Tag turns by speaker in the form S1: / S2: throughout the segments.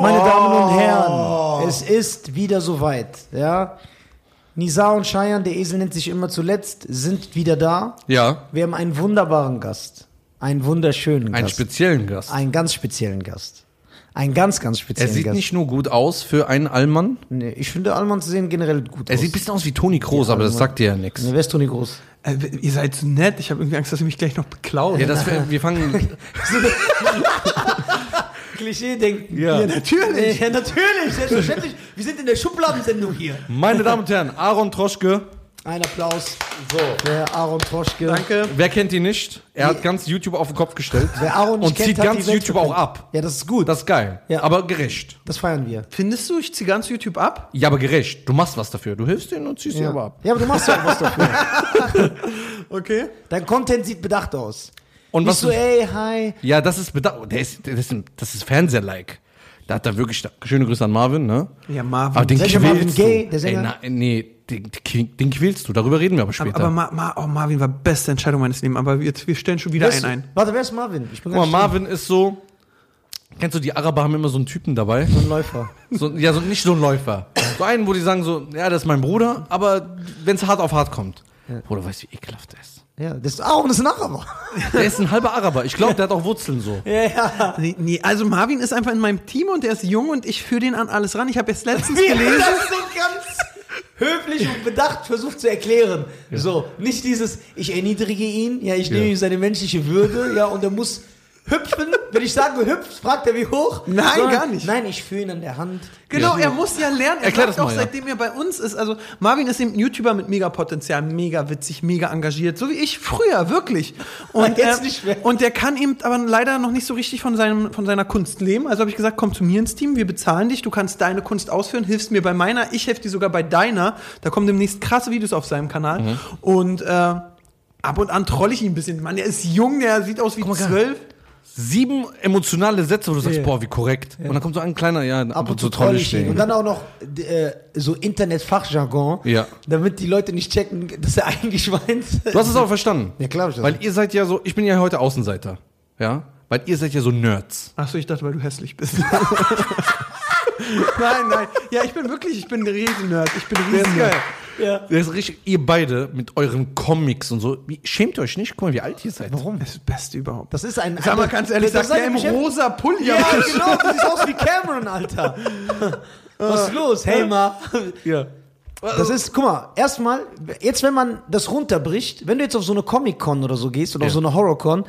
S1: Meine Damen und Herren, es ist wieder soweit, ja. Nizar und Cheyenne, der Esel nennt sich immer zuletzt, sind wieder da.
S2: Ja,
S1: Wir haben einen wunderbaren Gast. Einen wunderschönen
S2: einen
S1: Gast.
S2: speziellen Gast.
S1: einen ganz speziellen Gast. Einen ganz, ganz
S2: Er
S1: speziellen
S2: sieht
S1: Gast.
S2: nicht nur gut aus für einen Allmann,
S1: nee, ich finde, Allmanns sehen generell gut
S2: er
S1: aus.
S2: sieht ein bisschen aus wie Toni Kroos, aber das sagt dir ja nichts.
S1: Nee, wer ist Toni Groß?
S3: Äh, ihr seid so nett. Ich habe irgendwie Angst, dass ihr mich gleich noch beklaut.
S2: Ja, das, wir fangen.
S1: Klischee denken.
S2: Ja.
S3: Ja, natürlich.
S1: Ja, natürlich, selbstverständlich. Wir sind in der Schubladensendung hier.
S2: Meine Damen und Herren, Aaron Troschke.
S1: Ein Applaus für Aaron Troschke.
S3: Danke.
S2: Wer kennt ihn nicht? Er hat ganz YouTube auf den Kopf gestellt.
S1: Wer Aaron nicht
S2: und
S1: kennt,
S2: zieht
S1: hat
S2: ganz
S1: die Welt
S2: YouTube auch ab.
S1: Ja, das ist gut.
S2: Das ist geil.
S1: Ja.
S2: Aber gerecht.
S1: Das feiern wir.
S3: Findest du, ich ziehe ganz YouTube ab?
S2: Ja, aber gerecht. Du machst was dafür. Du hilfst denen und ziehst sie
S1: Ja.
S2: aber ab.
S1: ja, aber du machst ja auch was dafür.
S3: Okay.
S1: Dein Content sieht bedacht aus.
S2: Und
S1: Nicht
S2: was
S1: so,
S2: du-
S1: ey, hi.
S2: Ja, das ist bedacht. Der ist, das ist, das ist Fernseher-like. Da hat er wirklich, schöne Grüße an Marvin, ne?
S3: Ja, Marvin.
S2: Aber den
S1: Welcher
S2: quälst
S1: Marvin
S2: du.
S1: Gaye, der Sänger?
S2: Ey, na, nee, den, den, quälst du. Darüber reden wir aber
S3: aber,
S2: später.
S3: aber Ma Ma oh, Marvin war beste Entscheidung meines Lebens. Aber wir, wir stellen schon wieder
S1: Wer ist,
S3: einen ein.
S1: Warte, wer ist Marvin? Ich bin
S2: Guck mal, Marvin ist so. Kennst du, die Araber haben immer so einen Typen dabei.
S1: still. ein Läufer.
S2: So, ja, so, nicht so ein Läufer. So einen, wo die sagen so, ja, das ist mein Bruder, aber wenn es hart auf hart kommt. Bruder, weißt du, wie ekelhaft der ist?
S1: Ja, das ist Aaron ist ein Araber.
S2: Der ist ein halber Araber. Ich glaube, der hat auch Wurzeln so.
S1: Ja, ja.
S3: Nee, nee, also Marvin ist einfach in meinem Team und der ist jung und ich führe den an alles ran. Ich habe jetzt letztens
S1: Wie er
S3: gelesen.
S1: das so ganz höflich und bedacht versucht zu erklären. So, nicht dieses, ich erniedrige ihn, ja, ich nehme
S2: Ja.
S1: ihm seine menschliche Würde, ja, und er muss hüpfen. Wenn ich sage hüpft, fragt er wie hoch.
S3: Nein, gar nicht.
S1: Nein, ich führe ihn an der Hand.
S3: Genau,
S2: Ja.
S3: er muss ja lernen. Er
S2: Erklär
S3: sagt
S2: das
S3: auch,
S2: mal, ja.
S3: seitdem er bei uns ist. Also Marvin ist eben ein YouTuber mit mega Potenzial, mega witzig, mega engagiert, so wie ich früher, wirklich. Und,
S1: Jetzt
S3: äh,
S1: nicht mehr.
S3: und der kann eben aber leider noch nicht so richtig von, seinem, von seiner Kunst leben. Also habe ich gesagt, komm zu mir ins Team, wir bezahlen dich, du kannst deine Kunst ausführen, hilfst mir bei meiner, ich helfe dir sogar bei deiner. Da kommen demnächst krasse Videos auf seinem Kanal.
S2: Mhm.
S3: Und äh, ab und an troll ich ihn ein bisschen. Mann, der ist jung, der sieht aus wie zwölf.
S2: Sieben emotionale Sätze, wo du sagst,
S1: Ja.
S2: boah, wie korrekt. Und dann kommt so ein kleiner, ja,
S1: Ab und zu troll ich ihn. Und dann auch noch äh, so Internetfachjargon,
S2: Ja.
S1: damit die Leute nicht checken, dass er eingeschweint
S2: Du hast es auch verstanden.
S1: Ja, klar hab ich das.
S2: Weil ihr seid ja so, ich bin ja heute Außenseiter. Ja? Weil ihr seid ja so Nerds.
S3: Achso, ich dachte, weil du hässlich bist. nein, nein. Ja, ich bin wirklich, ich bin ein Riesen-Nerd. Ich bin ein Riesen-Nerd.
S1: Ja.
S2: Das ist richtig, ihr beide mit euren Comics und so. Wie, schämt ihr euch nicht? Guck mal, wie alt ihr seid.
S1: Warum?
S3: Das ist das Beste überhaupt.
S1: Das ist ein.
S3: Sag mal ganz ehrlich,
S1: das ist
S3: der im
S1: ein
S3: rosa Pulli.
S1: Ja, genau, du siehst aus wie Cameron, Alter. Was ist los? Hey, ma.
S2: Ja.
S1: Das ist, guck mal, erstmal, jetzt wenn man das runterbricht, wenn du jetzt auf so eine Comic-Con oder so gehst oder auf
S2: Ja.
S1: so eine Horror-Con,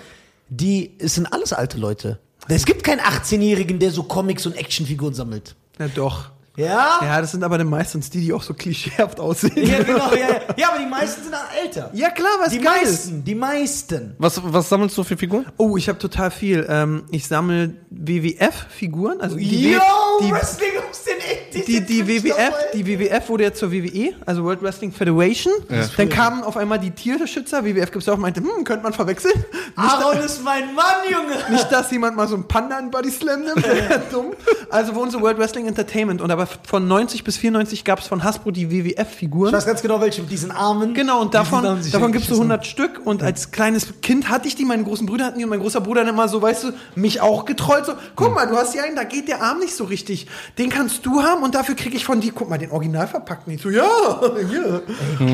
S1: die, es sind alles alte Leute. Es gibt keinen 18-Jährigen, der so Comics und Actionfiguren sammelt.
S3: Ja, doch.
S1: Ja?
S3: Ja, das sind aber dann meistens die, die auch so klischeehaft aussehen.
S1: Ja, genau, ja, ja. Ja, aber die meisten sind auch älter.
S3: Ja, klar, was
S1: Die
S3: geil ist.
S1: meisten, die meisten.
S2: Was, was sammelst du für Figuren?
S3: Oh, ich habe total viel. Ähm, ich sammle WWF-Figuren. Also die,
S1: Yo,
S3: die,
S1: Wrestling aus den 80s.
S3: Die, die WWF, die WWF wurde ja zur WWE, also World Wrestling Federation. Dann kamen auf einmal die Tierschützer, WWF gibt's ja auch, meinte, hm, könnte man verwechseln.
S1: Aaron ist mein Mann, Junge.
S3: Nicht, dass jemand mal so einen Panda in Body Slam nimmt, wäre dumm. Also wurden so World Wrestling Entertainment und aber von 90 bis 94 gab's von Hasbro die
S1: Ich
S3: WWF-Figuren.
S1: weiß ganz genau, welche mit diesen Armen.
S3: Genau, und davon, davon gibt's so
S1: geschissen.
S3: 100 Stück. Und als kleines Kind hatte ich die, meine großen Brüder hatten die und mein großer Bruder dann immer so, weißt du, mich auch getrollt. So, guck mal, du hast hier einen, da geht der Arm nicht so richtig. Den kannst du haben und dafür kriege ich von dir, guck mal, den Original verpackt nicht. So, ja, hier.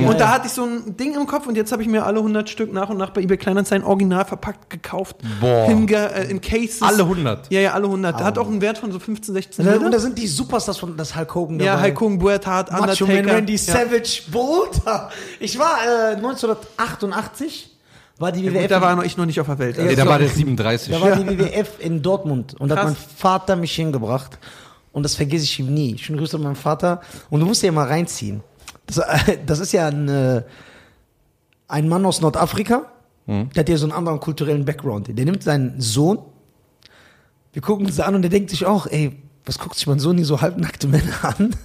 S3: Und da hatte ich so ein Ding im Kopf und jetzt habe ich mir alle 100 Stück nach und nach bei eBay Kleinanzeigen original verpackt gekauft.
S2: Boah.
S3: Hinge, äh, in Cases.
S2: Alle 100?
S3: Ja, ja, alle 100. Hat auch einen Wert von so 15, 16
S1: Und da, und
S3: Euro.
S1: da sind die Superstars von das Hulk Hogan dabei.
S3: Ja, Hulk Hogan, Bret Hart,
S1: Macho
S3: Undertaker.
S1: Man, Randy
S3: ja.
S1: Savage, Bruder. Ich war äh, 1988, war die
S3: Ja,
S1: WWF.
S3: gut, da war noch ich noch nicht auf der Welt.
S2: Nee, da war der 37.
S1: da war die WWF in Dortmund und da hat mein Vater mich hingebracht. Und das vergesse ich ihm nie. Schöne Grüße an meinen Vater. Und du musst ja mal reinziehen. Das, das ist ja ein, äh, ein Mann aus Nordafrika.
S3: Hm.
S1: Der hat ja so einen anderen kulturellen Background. Der nimmt seinen Sohn. Wir gucken uns an und der denkt sich auch, ey, was guckt sich mein Sohn hier so halbnackte Männer an,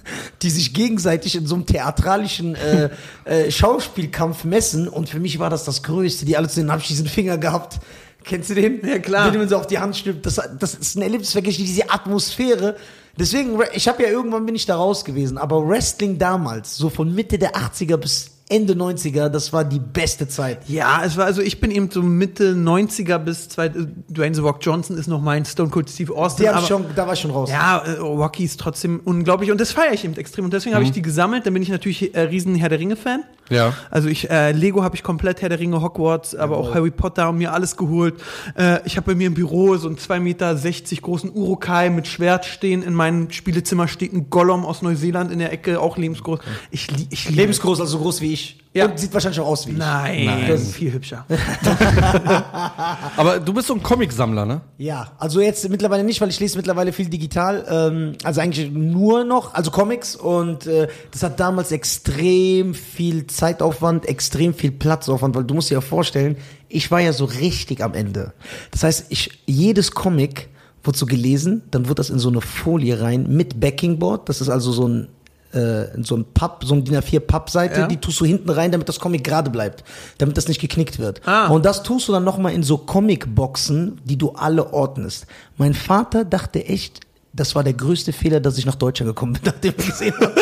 S1: die sich gegenseitig in so einem theatralischen äh, äh, Schauspielkampf messen. Und für mich war das das Größte. Die alle zu den hab ich diesen Finger gehabt. Kennst du den?
S3: Ja, klar.
S1: Mit dem man so auf die Hand schnippt. Das, das ist ein Erlebnis, wirklich diese Atmosphäre. Deswegen, ich habe ja irgendwann bin ich da raus gewesen, aber Wrestling damals, so von Mitte der 80er bis Ende 90er, das war die beste Zeit.
S3: Ja, es war also ich bin eben so Mitte 90er bis zwei, äh, Dwayne The Rock Johnson ist noch mein Stone Cold Steve Austin.
S1: Die hab ich
S3: aber-
S1: schon, da war ich schon raus.
S3: Ja, äh, Rocky ist trotzdem unglaublich und das feiere ich eben extrem und deswegen habe ich die gesammelt. Dann bin ich natürlich äh, riesen Herr der Ringe Fan.
S2: Ja.
S3: Also ich äh, Lego habe ich komplett Herr der Ringe, Hogwarts, aber auch Harry Potter und mir alles geholt. Äh, ich habe bei mir im Büro so einen 2,60 Meter großen Urukai mit Schwert stehen. In meinem Spielezimmer steht ein Gollum aus Neuseeland in der Ecke, auch lebensgroß. Ich, ich liebe
S1: Lebensgroß, also so groß wie ich.
S3: Ja.
S1: Und sieht wahrscheinlich auch aus wie ich.
S3: Nein,
S2: Nein.
S3: viel hübscher.
S2: Aber du bist so ein Comicsammler, ne?
S1: Ja, also jetzt mittlerweile nicht, weil ich lese mittlerweile viel digital. Ähm, also eigentlich nur noch, also Comics. Und äh, das hat damals extrem viel Zeitaufwand, extrem viel Platzaufwand, weil du musst dir ja vorstellen, ich war ja so richtig am Ende. Das heißt, ich jedes Comic wird so gelesen, dann wird das in so eine Folie rein mit Backingboard. Das ist also so ein äh, so ein Papp, so ein DIN A4 Pappseite,
S3: Ja.
S1: die tust du hinten rein, damit das Comic gerade bleibt, damit das nicht geknickt wird.
S3: Ah.
S1: Und das tust du dann nochmal in so Comicboxen, die du alle ordnest. Mein Vater dachte echt, das war der größte Fehler, dass ich nach Deutschland gekommen bin, nachdem ich gesehen habe,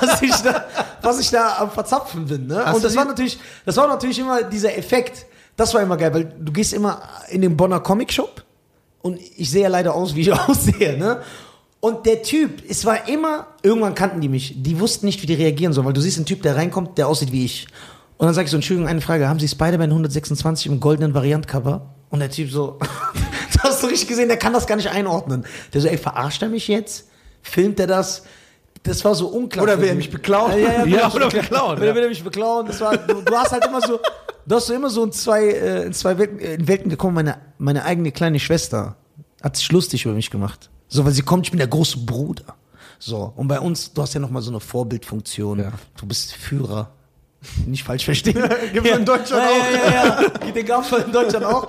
S1: was ich da, was ich da am Verzapfen bin. Ne?
S3: Hast
S1: Und das war natürlich, das war natürlich immer dieser Effekt. Das war immer geil, weil du gehst immer in den Bonner Comic Shop und ich sehe ja leider aus, wie ich aussehe, ne? Und der Typ, es war immer, irgendwann kannten die mich, die wussten nicht, wie die reagieren sollen, weil du siehst einen Typ, der reinkommt, der aussieht wie ich. Und dann sag ich so, Entschuldigung, eine Frage, haben Sie Spider-Man 126 im goldenen Variantcover? Und der Typ so, du hast du richtig gesehen, der kann das gar nicht einordnen. Der so, ey, verarscht er mich jetzt? Filmt er das? Das war so unklar.
S3: Oder will er mich beklauen?
S1: Ja, ja, ja, will
S2: Ja,
S1: er mich
S2: oder
S1: beklauen.
S2: beklauen,
S1: Will, er mich beklauen? Das war, du, du hast halt immer so, du hast so immer so in zwei, äh, in zwei Welten, in Welten gekommen. Meine, meine eigene kleine Schwester hat sich lustig über mich gemacht. So, weil sie kommt, ich bin der große Bruder. So, und bei uns, du hast ja nochmal so eine Vorbildfunktion.
S2: Ja.
S1: Du bist Führer. Nicht falsch verstehen.
S3: Gibt's in Deutschland
S1: ja,
S3: auch.
S1: Ja, ja, ja. Den gab's in Deutschland auch.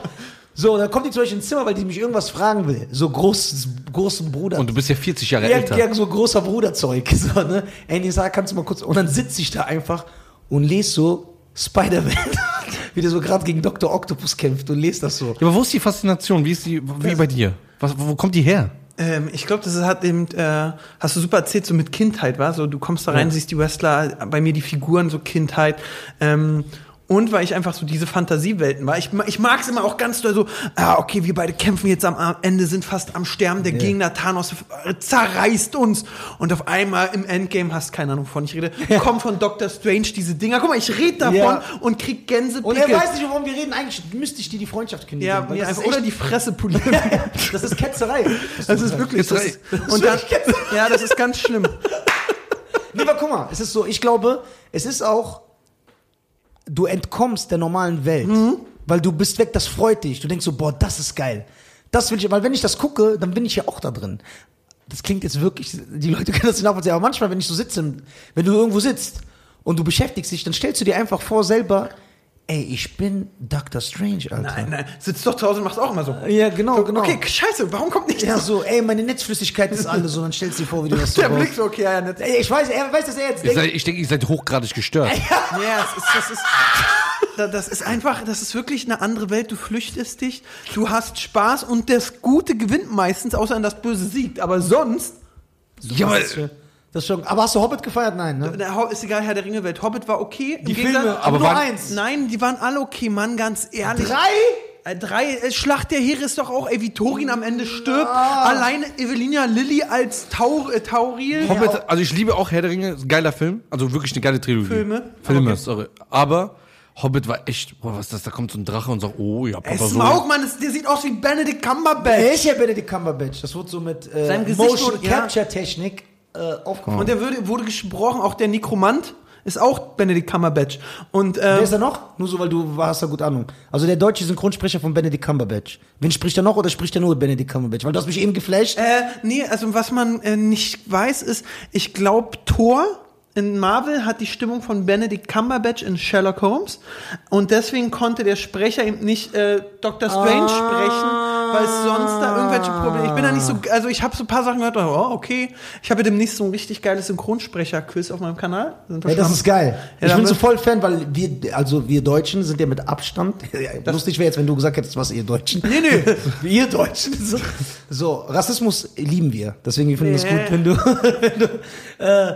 S1: So, dann kommt die zum Beispiel ins Zimmer, weil die mich irgendwas fragen will. So groß, großen Bruder.
S2: Und du bist ja 40 Jahre
S1: Ja,
S2: älter.
S1: ja, so großer Bruderzeug. So, ne? Ey, die sagt, kannst du mal kurz. Und dann sitze ich da einfach und lese so Spider-Man, wie der so gerade gegen Dr. Octopus kämpft und lese das so.
S2: Ja, aber wo ist die Faszination? Wie ist die, wie bei dir? Was, wo kommt die her?
S3: Ähm, ich glaube, das hat eben, äh, hast du super erzählt, so mit Kindheit, war so, du kommst da rein,
S1: Ja.
S3: siehst die Wrestler, bei mir die Figuren, so Kindheit. Ähm, und weil ich einfach so diese Fantasiewelten war. Ich, ich mag es immer auch ganz doll so, ah, okay, wir beide kämpfen jetzt am Ende, sind fast am Sterben, der Gegner Thanos zerreißt uns. Und auf einmal im Endgame, hast keine Ahnung, wovon ich rede, kommen von Doctor Strange diese Dinger. Guck mal, ich rede davon
S1: Ja.
S3: und krieg Gänsepickel.
S1: Und er weiß nicht, worum wir reden. Eigentlich müsste ich dir die Freundschaft kündigen.
S3: ja,
S1: weil
S3: mir
S1: das
S3: einfach, oder die Fresse polieren.
S1: Das ist Ketzerei.
S3: Das ist wirklich das ist, und dann, ja, das ist ganz schlimm.
S1: Nee, aber guck mal, es ist so, ich glaube, es ist auch, du entkommst der normalen Welt, weil du bist weg, das freut dich. Du denkst so, boah, das ist geil. Das will ich, weil wenn ich das gucke, dann bin ich ja auch da drin. Das klingt jetzt wirklich, die Leute können das nicht nachvollziehen, aber manchmal, wenn ich so sitze, wenn du irgendwo sitzt und du beschäftigst dich, dann stellst du dir einfach vor selber, ey, ich bin Dr. Strange, Alter.
S3: Nein, nein, sitzt doch zu Hause und machst auch immer so.
S1: Ja, genau, genau.
S3: Okay, scheiße, warum kommt nicht
S1: Ja, so, ey, meine Netzflüssigkeit ist alle so, dann stellst du dir vor, wie du das so
S3: der. Blick so, okay, ja, nicht.
S1: Ey, ich weiß, er weiß, dass er jetzt denkt,
S2: seid, ich denke, ihr seid hochgradig gestört.
S3: Ja, es ist, das ist, da- das ist einfach, das ist wirklich eine andere Welt. Du flüchtest dich, du hast Spaß und das Gute gewinnt meistens, außer wenn das Böse siegt. Aber sonst,
S2: Ja, aber,
S1: das schon- aber hast du Hobbit gefeiert? Nein, ne?
S3: der ist egal, Herr der Ringe Welt. Hobbit war okay.
S1: Die
S3: Gegensatz-
S1: Filme, aber
S2: aber
S1: nur eins.
S3: Nein, die waren alle okay, Mann, ganz ehrlich.
S1: Drei?
S3: Äh, Drei, äh, Schlacht der Heere ist doch auch, ey, wie Thorin am Ende stirbt. Alleine Evelina Lilly als Taur, äh, Tauril.
S2: Hobbit, also ich liebe auch Herr der Ringe, geiler Film, also wirklich eine geile Trilogie.
S3: Filme?
S2: Filme,
S3: Okay.
S2: sorry. Aber Hobbit war echt, boah, was ist das, da kommt so ein Drache und sagt, oh ja,
S3: Ey,
S2: Papa so.
S3: Smaug, Mann, das, der sieht aus wie Benedict
S1: Er
S3: Cumberbatch.
S1: ja Benedict Cumberbatch. Das wurde so mit äh, Motion
S3: ja.
S1: Capture Technik äh, aufgenommen.
S3: Und der wurde, wurde gesprochen, auch der Nekromant ist auch Benedict Cumberbatch. Und,
S1: Wer
S3: ähm,
S1: ist er noch? Nur so, weil du hast da gut Ahnung. Also der deutsche Synchronsprecher von Benedict Cumberbatch. Wen spricht er noch oder spricht er nur Benedict Cumberbatch? Weil du hast mich eben geflasht.
S3: Äh, nee, also was man äh, nicht weiß, ist, ich glaube, Thor in Marvel hat die Stimmung von Benedict Cumberbatch in Sherlock Holmes und deswegen konnte der Sprecher eben nicht äh, Dr. Strange sprechen, weil es sonst da irgendwelche Probleme. Ich bin da nicht so, also ich habe so ein paar Sachen gehört, oh, okay. Ich habe ja demnächst so ein richtig geiles Synchronsprecher-Quiz auf meinem Kanal. Wir
S1: Ja, das ist geil.
S3: Ja,
S1: ich bin so voll Fan, weil wir, also wir Deutschen sind ja mit Abstand. Lustig wäre jetzt, wenn du gesagt hättest, was ihr Deutschen.
S3: Nee, nee.
S1: ihr Deutschen. So, so, Rassismus lieben wir. Deswegen finden wir es
S3: Nee.
S1: gut, wenn du, wenn du äh,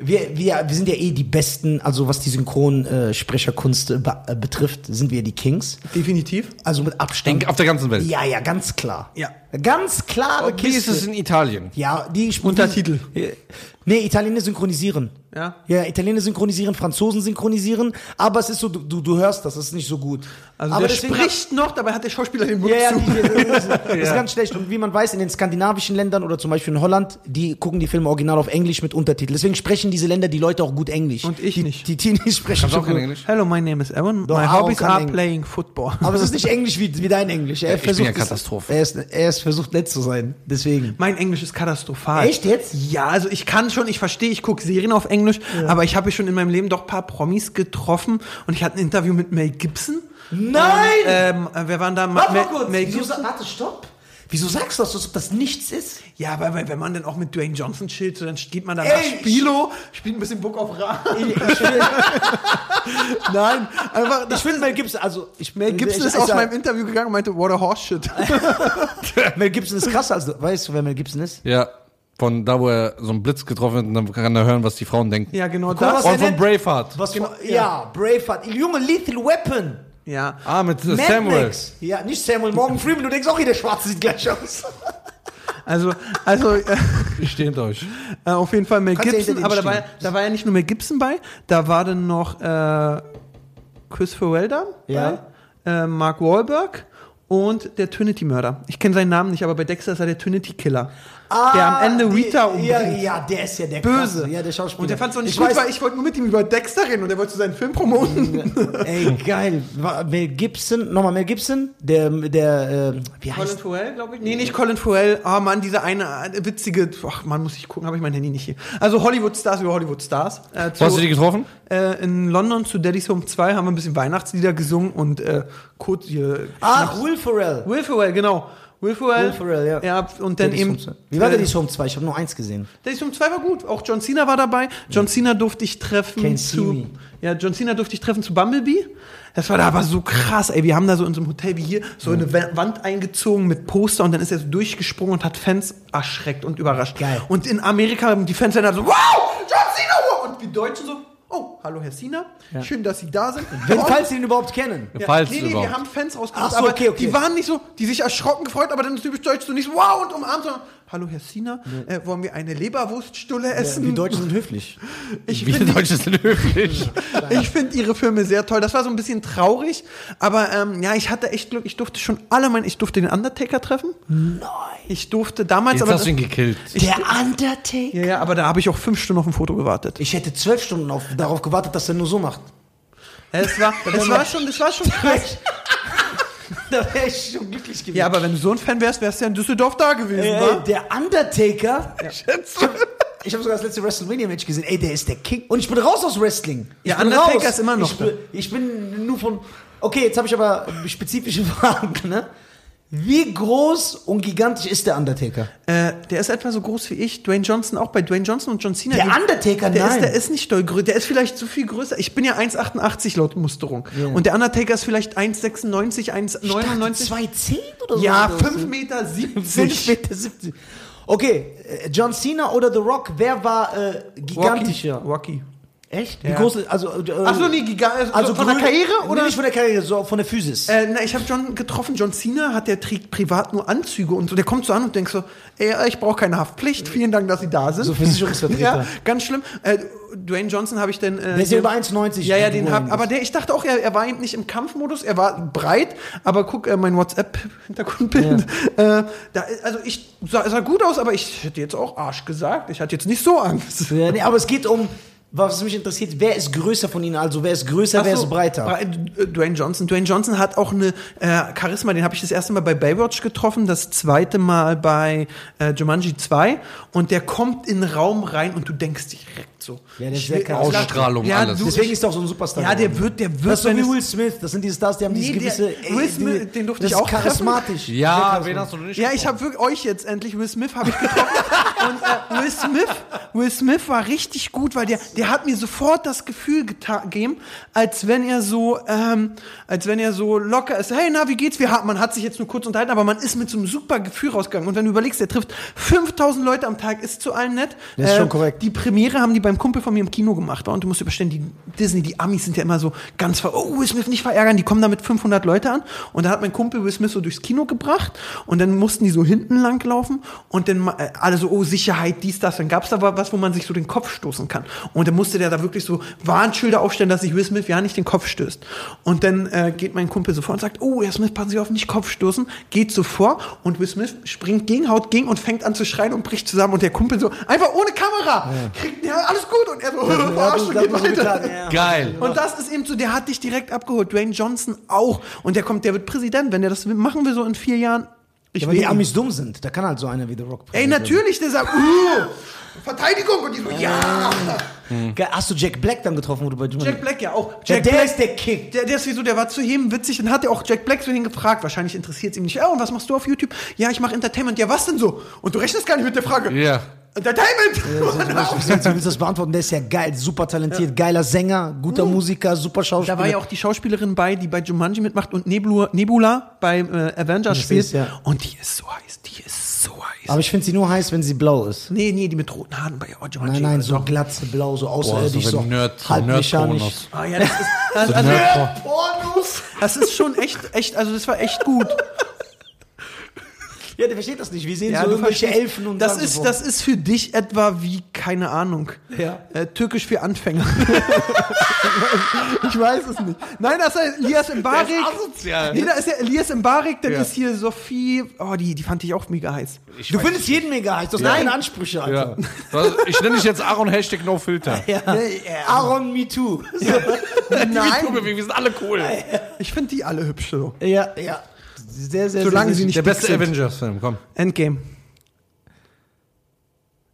S1: wir, wir, wir sind ja eh die Besten, also was die Synchronsprecherkunst äh, be äh, betrifft, sind wir die Kings.
S3: Definitiv.
S1: Also mit Abstand.
S2: Auf der ganzen Welt.
S1: Ja, ja, ganz klar.
S3: Ja.
S1: Ganz klare
S2: Wie ist
S1: Kiste.
S2: es in Italien?
S1: Ja, die
S3: Untertitel.
S1: Nee, Italiener synchronisieren.
S3: Ja.
S1: Ja, Italiener synchronisieren, Franzosen synchronisieren, aber es ist so, du, du, hörst das, das ist nicht so gut.
S3: Also
S1: aber
S3: der spricht noch, dabei hat der Schauspieler den Mund
S1: Ja, ja,
S3: zu.
S1: die, die, das, ist, das ist ganz schlecht. Und wie man weiß, in den skandinavischen Ländern oder zum Beispiel in Holland, die gucken die Filme original auf Englisch mit Untertitel. Deswegen sprechen diese Länder die Leute auch gut Englisch.
S3: Und ich
S1: die,
S3: nicht.
S1: Die Teenies sprechen
S2: du auch
S1: schon
S2: kein
S1: gut.
S2: Englisch?
S3: Hello, my name is Aaron.
S1: Doch,
S3: my hobbies are
S1: Englisch.
S3: playing football.
S1: Aber es ist nicht Englisch wie, wie dein Englisch. Er
S2: Ich bin
S1: versucht
S2: ja
S1: es-
S2: Katastrophe.
S1: Er ist, er ist versucht nett zu sein. Deswegen.
S3: Mein Englisch ist katastrophal.
S1: Echt jetzt?
S3: Ja, also ich kann schon, ich verstehe, ich gucke Serien auf Englisch, aber ich habe schon in meinem Leben doch ein paar Promis getroffen und ich hatte ein Interview mit Mel Gibson.
S1: Nein!
S3: Ähm, äh, wer waren da?
S1: Warte
S3: Mel,
S1: mal kurz.
S3: Mel Gibson?
S1: warte, stopp. Wieso sagst du das, als ob das nichts ist?
S3: Ja, weil, weil wenn man dann auch mit Dwayne Johnson chillt, so, dann geht man dann
S1: Ey,
S3: nach Spilo, spielt ein bisschen Book auf Ra. Nein, einfach,
S1: ich finde Mel Gibson, also ich,
S3: Mel Gibson
S1: ich,
S3: ist
S1: ich,
S3: aus meinem Interview gegangen und meinte, what a horse shit.
S1: Mel Gibson ist krasser als du. Weißt du, wer Mel Gibson ist?
S2: Ja. Von da, wo er so einen Blitz getroffen hat, und dann kann er hören, was die Frauen denken.
S3: ja, genau
S1: Guck
S3: das.
S1: er
S2: Und von. Braveheart.
S1: Was
S3: Genau,
S1: ja. ja, Braveheart. Junge, Lethal Weapon.
S3: Ja.
S2: Ah, mit
S1: Mad
S2: Samuel.
S1: Max. Ja, nicht Samuel, Morgan Freeman. Du denkst auch, jeder Schwarze sieht gleich aus.
S3: Also, also äh,
S2: Ich stehe hinter euch.
S3: äh, auf jeden Fall Mel
S1: Kannst ja
S3: Gibson,
S1: hinter
S3: aber da war, da war ja nicht nur Mel Gibson bei, da war dann noch äh, Christopher Weldon
S1: Ja.
S3: bei, äh, Mark Wahlberg und der Trinity-Mörder. Ich kenne seinen Namen nicht, aber bei Dexter ist er der Trinity-Killer. Der am Ende
S1: die-
S3: Rita umbringt.
S1: Ja, ja, der ist ja der
S3: Böse.
S1: Ja, der Schauspieler.
S3: Und der fand es auch nicht
S1: ich
S3: gut,
S1: weiß,
S3: weil ich wollte nur mit ihm über Dexter reden und er wollte seinen Film promoten.
S1: Ey, geil. Mel Gibson, nochmal Mel Gibson, der, der, äh, wie
S3: Colin
S1: heißt
S3: Farrell, glaube ich. Nee, nicht Colin Farrell. Ah, Mann, dieser eine äh, witzige. Ach, Mann, muss ich gucken, habe ich mein Handy nicht hier. Also Hollywood-Stars über Hollywood-Stars. Äh,
S2: Wo hast du die getroffen?
S3: äh, in London zu Daddy's Home 2 haben wir ein bisschen Weihnachtslieder gesungen und äh, Code hier.
S1: Ach, Will Ferrell.
S3: Will Ferrell, genau. Will Ferrell.
S1: Will Ferrell, ja.
S3: Ja, und dann eben.
S1: Home 2. Wie war
S3: äh,
S1: Daddy's Home 2? Ich habe nur eins gesehen.
S3: Daddy's Home 2 war gut. Auch John Cena war dabei. John Cena durfte ich treffen
S1: Can't
S3: zu. Ja, John Cena durfte ich treffen zu Bumblebee. Das war da aber so krass, ey. Wir haben da so in so einem Hotel wie hier so eine Wa- Wand eingezogen mit Poster und dann ist er so durchgesprungen und hat Fans erschreckt und überrascht.
S1: Geil.
S3: Und in Amerika haben die Fans dann so, wow, John Cena! Und die Deutschen so, oh, hallo Herr Cena, schön, dass Sie da sind.
S1: Wenn, falls Sie ihn überhaupt kennen.
S3: ja,
S2: Falls
S3: nee, nee,
S2: überhaupt.
S3: wir haben Fans rausgesucht,
S1: Ach so,
S3: aber
S1: okay, okay.
S3: die waren nicht so, die sich erschrocken gefreut, aber dann ist typisch deutsch so nicht so, wow und umarmt, sondern, hallo Herr Sina, äh, wollen wir eine Leberwurststulle essen?
S1: Die Deutschen sind höflich.
S3: ich
S2: Viele
S3: finde
S2: Deutsche sind höflich.
S3: ich find ihre Filme sehr toll. Das war so ein bisschen traurig, aber ähm, ja, ich hatte echt Glück. Ich durfte schon alle meine, ich durfte den Undertaker treffen.
S1: Nein.
S3: Ich durfte damals,
S2: Jetzt
S3: aber
S2: hast du ihn gekillt.
S1: Der Undertaker.
S3: ja, ja, aber da habe ich auch fünf Stunden auf ein Foto gewartet.
S1: Ich hätte zwölf Stunden auf, darauf gewartet, dass er nur so macht.
S3: Es war, das war schon, das war schon krass.
S1: da wäre ich schon glücklich gewesen.
S3: Ja, aber wenn du so ein Fan wärst, wärst du ja in Düsseldorf da gewesen,
S1: Ey,
S3: wa?
S1: der Undertaker. Ich habe sogar das letzte WrestleMania-Match gesehen. Ey, der ist der King. Und ich bin raus aus Wrestling. Ich
S3: Ja, Undertaker
S1: raus.
S3: ist immer noch
S1: Ich bin, ich bin nur von. Okay, jetzt habe ich aber spezifische Fragen, ne? Wie groß und gigantisch ist der Undertaker?
S3: Äh, der ist etwa so groß wie ich. Dwayne Johnson auch. Bei Dwayne Johnson und John Cena.
S1: Der Undertaker,
S3: der
S1: nein.
S3: Ist, der ist nicht doll größer. Der ist vielleicht so viel größer. Ich bin ja 1,88 laut Musterung.
S1: Ja.
S3: Und der Undertaker ist vielleicht 1,96, 1,99.
S1: 2,10 oder so?
S3: Ja,
S1: Oder
S3: 5 Meter 70.
S1: 5 Meter 70. Okay, äh, John Cena oder The Rock, wer war äh, gigantischer?
S3: Rocky.
S1: Echt? Wie
S3: Ja.
S1: groß ist, also, äh,
S3: Achso, nee, gigantisch.
S1: also
S3: von der
S1: grün-
S3: Karriere
S1: Nee,
S3: oder?
S1: nicht von der Karriere, so von der Physis.
S3: Äh, na, ich habe John getroffen. John Cena hat der trägt privat nur Anzüge und so. Der kommt so an und denkt so, ey, ich brauche keine Haftpflicht. Vielen Dank, dass Sie da sind.
S1: So Versicherungsvertreter.
S3: ja, ganz schlimm. Äh, Dwayne Johnson habe ich dann. Äh,
S1: der ist ja über 1,90.
S3: Ja, ja, den hab, aber der, ich dachte auch, er, er war eben nicht im Kampfmodus, er war breit, aber guck, äh, mein WhatsApp-Hintergrundbild, äh, da, also ich sah, sah gut aus, aber ich hätte jetzt auch Arsch gesagt, ich hatte jetzt nicht so Angst.
S1: Ja, nee, aber es geht um, was mich interessiert, wer ist größer von ihnen? Also wer ist größer, wer
S3: Ach so,
S1: ist breiter?
S3: Bre- äh, Dwayne Johnson. Dwayne Johnson hat auch eine äh, Charisma, den habe ich das erste Mal bei Baywatch getroffen, das zweite Mal bei äh, Jumanji 2 und der kommt in den Raum rein und du denkst direkt so.
S1: Ja, der ist
S3: will-.
S2: Ausstrahlung,
S3: Ja,
S2: alles.
S3: du-
S1: Deswegen ist er auch so ein Superstar.
S3: Ja, der wird, der wird,
S1: Das ist so wie Will Smith. Das sind diese Stars, die haben
S3: Nee,
S1: dieses
S3: der-
S1: gewisse. ey,
S3: Will
S1: die-
S3: Smith, den durfte ich auch treffen.
S1: charismatisch.
S2: Ja, wen hast du nicht
S3: Ja, ich habe wirklich euch jetzt endlich Will Smith habe ich getroffen und äh, Will Smith, Will Smith war richtig gut, weil der, der hat mir sofort das Gefühl gegeben, als wenn er so, ähm, als wenn er so locker ist. Hey, na, wie geht's? Wir haben, man hat sich jetzt nur kurz unterhalten, aber man ist mit so einem super Gefühl rausgegangen. Und wenn du überlegst, der trifft 5000 Leute am Tag, ist zu allen nett. Äh,
S1: Das ist schon korrekt.
S3: Die Premiere haben die beim Kumpel von mir im Kino gemacht. Und du musst dir bestellen, die Disney, die Amis sind ja immer so ganz ver, oh, Will Smith nicht verärgern, die kommen da mit 500 Leute an. Und da hat mein Kumpel Will Smith so durchs Kino gebracht und dann mussten die so hinten lang laufen und dann äh, alle so, oh, Sicherheit, dies, das. Dann gab's da was, wo man sich so den Kopf stoßen kann. Und dann musste der da wirklich so Warnschilder aufstellen, dass sich Will Smith ja nicht den Kopf stößt. Und dann äh, geht mein Kumpel so vor und sagt, oh, Will Smith, passen Sie auf, nicht Kopf stoßen. Geht so vor und Will Smith springt gegen, haut gegen und fängt an zu schreien und bricht zusammen. Und der Kumpel so, einfach ohne Kamera, kriegt, ja, alles gut. Und er so, verarscht und geht weiter.
S2: Geil.
S3: Und das ist eben so, der hat dich direkt abgeholt. Dwayne Johnson auch. Und der kommt, der wird Präsident. Wenn der das machen will, so in vier Jahren. Ich
S1: Ja, weil die
S3: ihn.
S1: Amis dumm sind. Da kann halt so einer wie The Rock.
S3: Ey, natürlich, der sagt, uh, Verteidigung. Und die so, ja.
S1: Geil. Hast du Jack Black dann getroffen, wo du bei
S3: Jack Black ja auch.
S1: Ja,
S3: Jack
S1: der
S3: Black,
S1: ist der Kick.
S3: Der, der ist wieso, der war zu heben witzig. Dann hat er auch Jack Black so hingefragt. Wahrscheinlich interessiert es ihm nicht. Ja, und was machst du auf YouTube? Ja, ich mache Entertainment. Ja, was denn so? Und du rechnest gar nicht mit der Frage.
S2: Ja.
S3: Entertainment!
S1: Wie willst du das beantworten? Der ist ja geil, super talentiert, geiler Sänger, guter Musiker, super Schauspieler.
S3: Da war ja auch die Schauspielerin bei, die bei Jumanji mitmacht und Nebula, Nebula bei äh, Avengers
S1: Das
S3: spielt.
S1: ist, ja.
S3: Und die ist so heiß, die ist so heiß.
S1: Aber ich finde sie nur heiß, wenn sie blau ist.
S3: nee, nee, die mit roten Haaren bei oh, Jumanji.
S1: Nein, nein, so glatze, blau, so außerirdisch,
S2: so
S1: so,
S2: ein Nerd-
S1: halb mechanisch.
S2: Nerd-Pornos.
S3: Ah, ja, das ist, das, also,
S1: Pornos?
S3: das ist schon echt, echt, also das war echt gut.
S1: Ja, der versteht das nicht. Wir sehen
S3: Ja,
S1: so
S3: du
S1: irgendwelche Elfen und
S3: das ist,
S1: so,
S3: das ist für dich etwa wie, keine Ahnung,
S1: Ja.
S3: äh, türkisch für Anfänger. ich weiß es nicht. Nein, das ist Elias Mbarik.
S2: Der ist asozial.
S3: Nee, da ist ja Elias Mbarik, dann
S2: Ja.
S3: ist hier Sophie, oh, die, die fand ich auch mega heiß.
S1: Du findest jeden mega heiß, du hast keine Ansprüche, Alter.
S2: Ja. Ich nenne dich jetzt Aaron Hashtag No Filter.
S1: Ja. Aaron Me Too.
S3: Nein,
S2: Wir sind alle cool.
S3: ich finde die alle hübsch so.
S1: Ja, ja. Sehr, sehr,
S3: Solange
S1: sehr,
S3: sie nicht
S2: Der beste. Avengers-Film, komm.
S3: Endgame.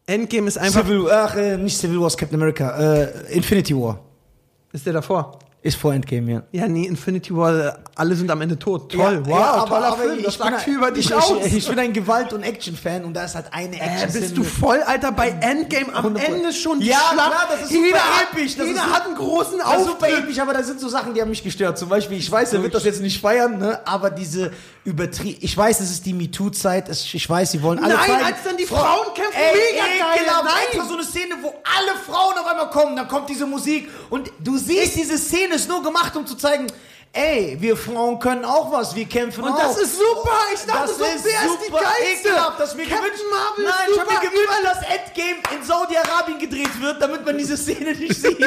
S3: Endgame ist einfach.
S1: Civil, ach, äh, nicht Civil War, Captain America. Äh, Infinity War.
S3: Ist der davor?
S1: Ist vor Endgame, ja.
S3: Ja, nee, Infinity War, äh, alle sind am Ende tot. Toll,
S1: Ja,
S3: wow,
S1: ja, aber-
S3: toller
S1: aber
S3: Film. Das
S1: ich
S3: sagt
S1: ein-
S3: viel über dich
S1: ich,
S3: aus.
S1: Ich, ich bin ein Gewalt- und Action-Fan und da ist halt eine
S3: Äh,
S1: action
S3: bist du voll, Alter, bei Endgame am
S1: 100%.
S3: Ende schon die
S1: Ja,
S3: Schlacht.
S1: klar, das ist super
S3: jeder hat,
S1: episch, das
S3: jeder
S1: ist
S3: hat einen großen
S1: Das ist super
S3: Auftritt.
S1: episch, aber da sind so Sachen, die haben mich gestört. Zum Beispiel, ich weiß, er wird das jetzt nicht feiern, ne? aber diese übertrieben. Ich weiß, es ist die MeToo-Zeit. Ich weiß, sie wollen alle
S3: Nein,
S1: zeigen.
S3: als dann die
S1: Frau-
S3: Frauen kämpfen,
S1: Ey,
S3: mega geil.
S1: ekelhaft.
S3: Nein.
S1: Extra so eine Szene, wo alle Frauen auf einmal kommen, dann kommt diese Musik und du siehst, diese Szene ist nur gemacht, um zu zeigen, ey, wir Frauen können auch was, wir kämpfen
S3: Und
S1: auch.
S3: das ist super. Ich dachte
S1: das
S3: so,
S1: ist
S3: wer ist die Geilste?
S1: ekelhaft, dass mir
S3: Captain
S1: gewünscht,
S3: Marvel ist
S1: Nein, ich habe mir gewünscht, dass Endgame in Saudi-Arabien gedreht wird, damit man diese Szene nicht sieht.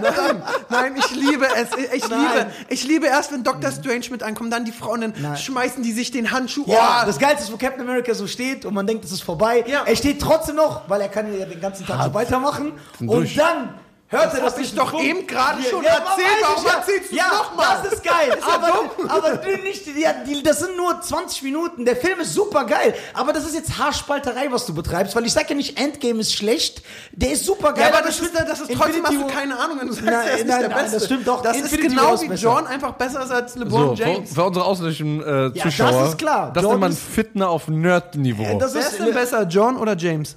S3: Nein, nein, ich liebe es. Ich
S1: Nein.
S3: liebe, ich liebe erst, wenn Dr. Strange mit ankommt, dann die Frauen, dann
S1: Nein.
S3: schmeißen die sich den Handschuh.
S1: Ja,
S3: oh,
S1: das Geilste ist, wo Captain America so steht und man denkt, es ist vorbei.
S3: Ja.
S1: Er steht trotzdem noch, weil er kann ja den ganzen Tag so weitermachen. Und
S2: durch.
S1: dann hört
S3: Das
S1: er das
S3: ich doch eben gerade schon
S1: ja,
S3: erzählt. Warum
S1: ja.
S3: erzählst du's
S1: ja,
S3: noch mal?
S1: Das ist geil.
S3: ja
S1: aber, aber die nicht, ja, die, das sind nur 20 Minuten. Der Film ist super geil. Aber das ist jetzt Haarspalterei, was du betreibst, weil ich sag ja nicht, Endgame ist schlecht. Der ist super geil.
S3: Ja, aber das
S1: ich
S3: ist, das ist trotzdem hast du keine Ahnung, wenn du sagst,
S1: Nein,
S3: er ist nicht
S1: nein,
S3: der
S1: nein,
S3: Beste.
S1: das stimmt doch.
S3: Das
S1: Infinity
S3: ist genau
S1: ist
S3: wie
S1: besser.
S3: John einfach besser ist als LeBron
S2: So, für,
S3: James.
S2: für unsere ausländischen äh,
S1: Ja,
S2: Zuschauer.
S1: das ist klar.
S2: Das
S1: Jordan
S2: nennt man
S1: ist-
S2: Fitner auf Nerd-Niveau.
S1: Das
S3: Wer
S1: ist
S3: ist denn besser, John oder James?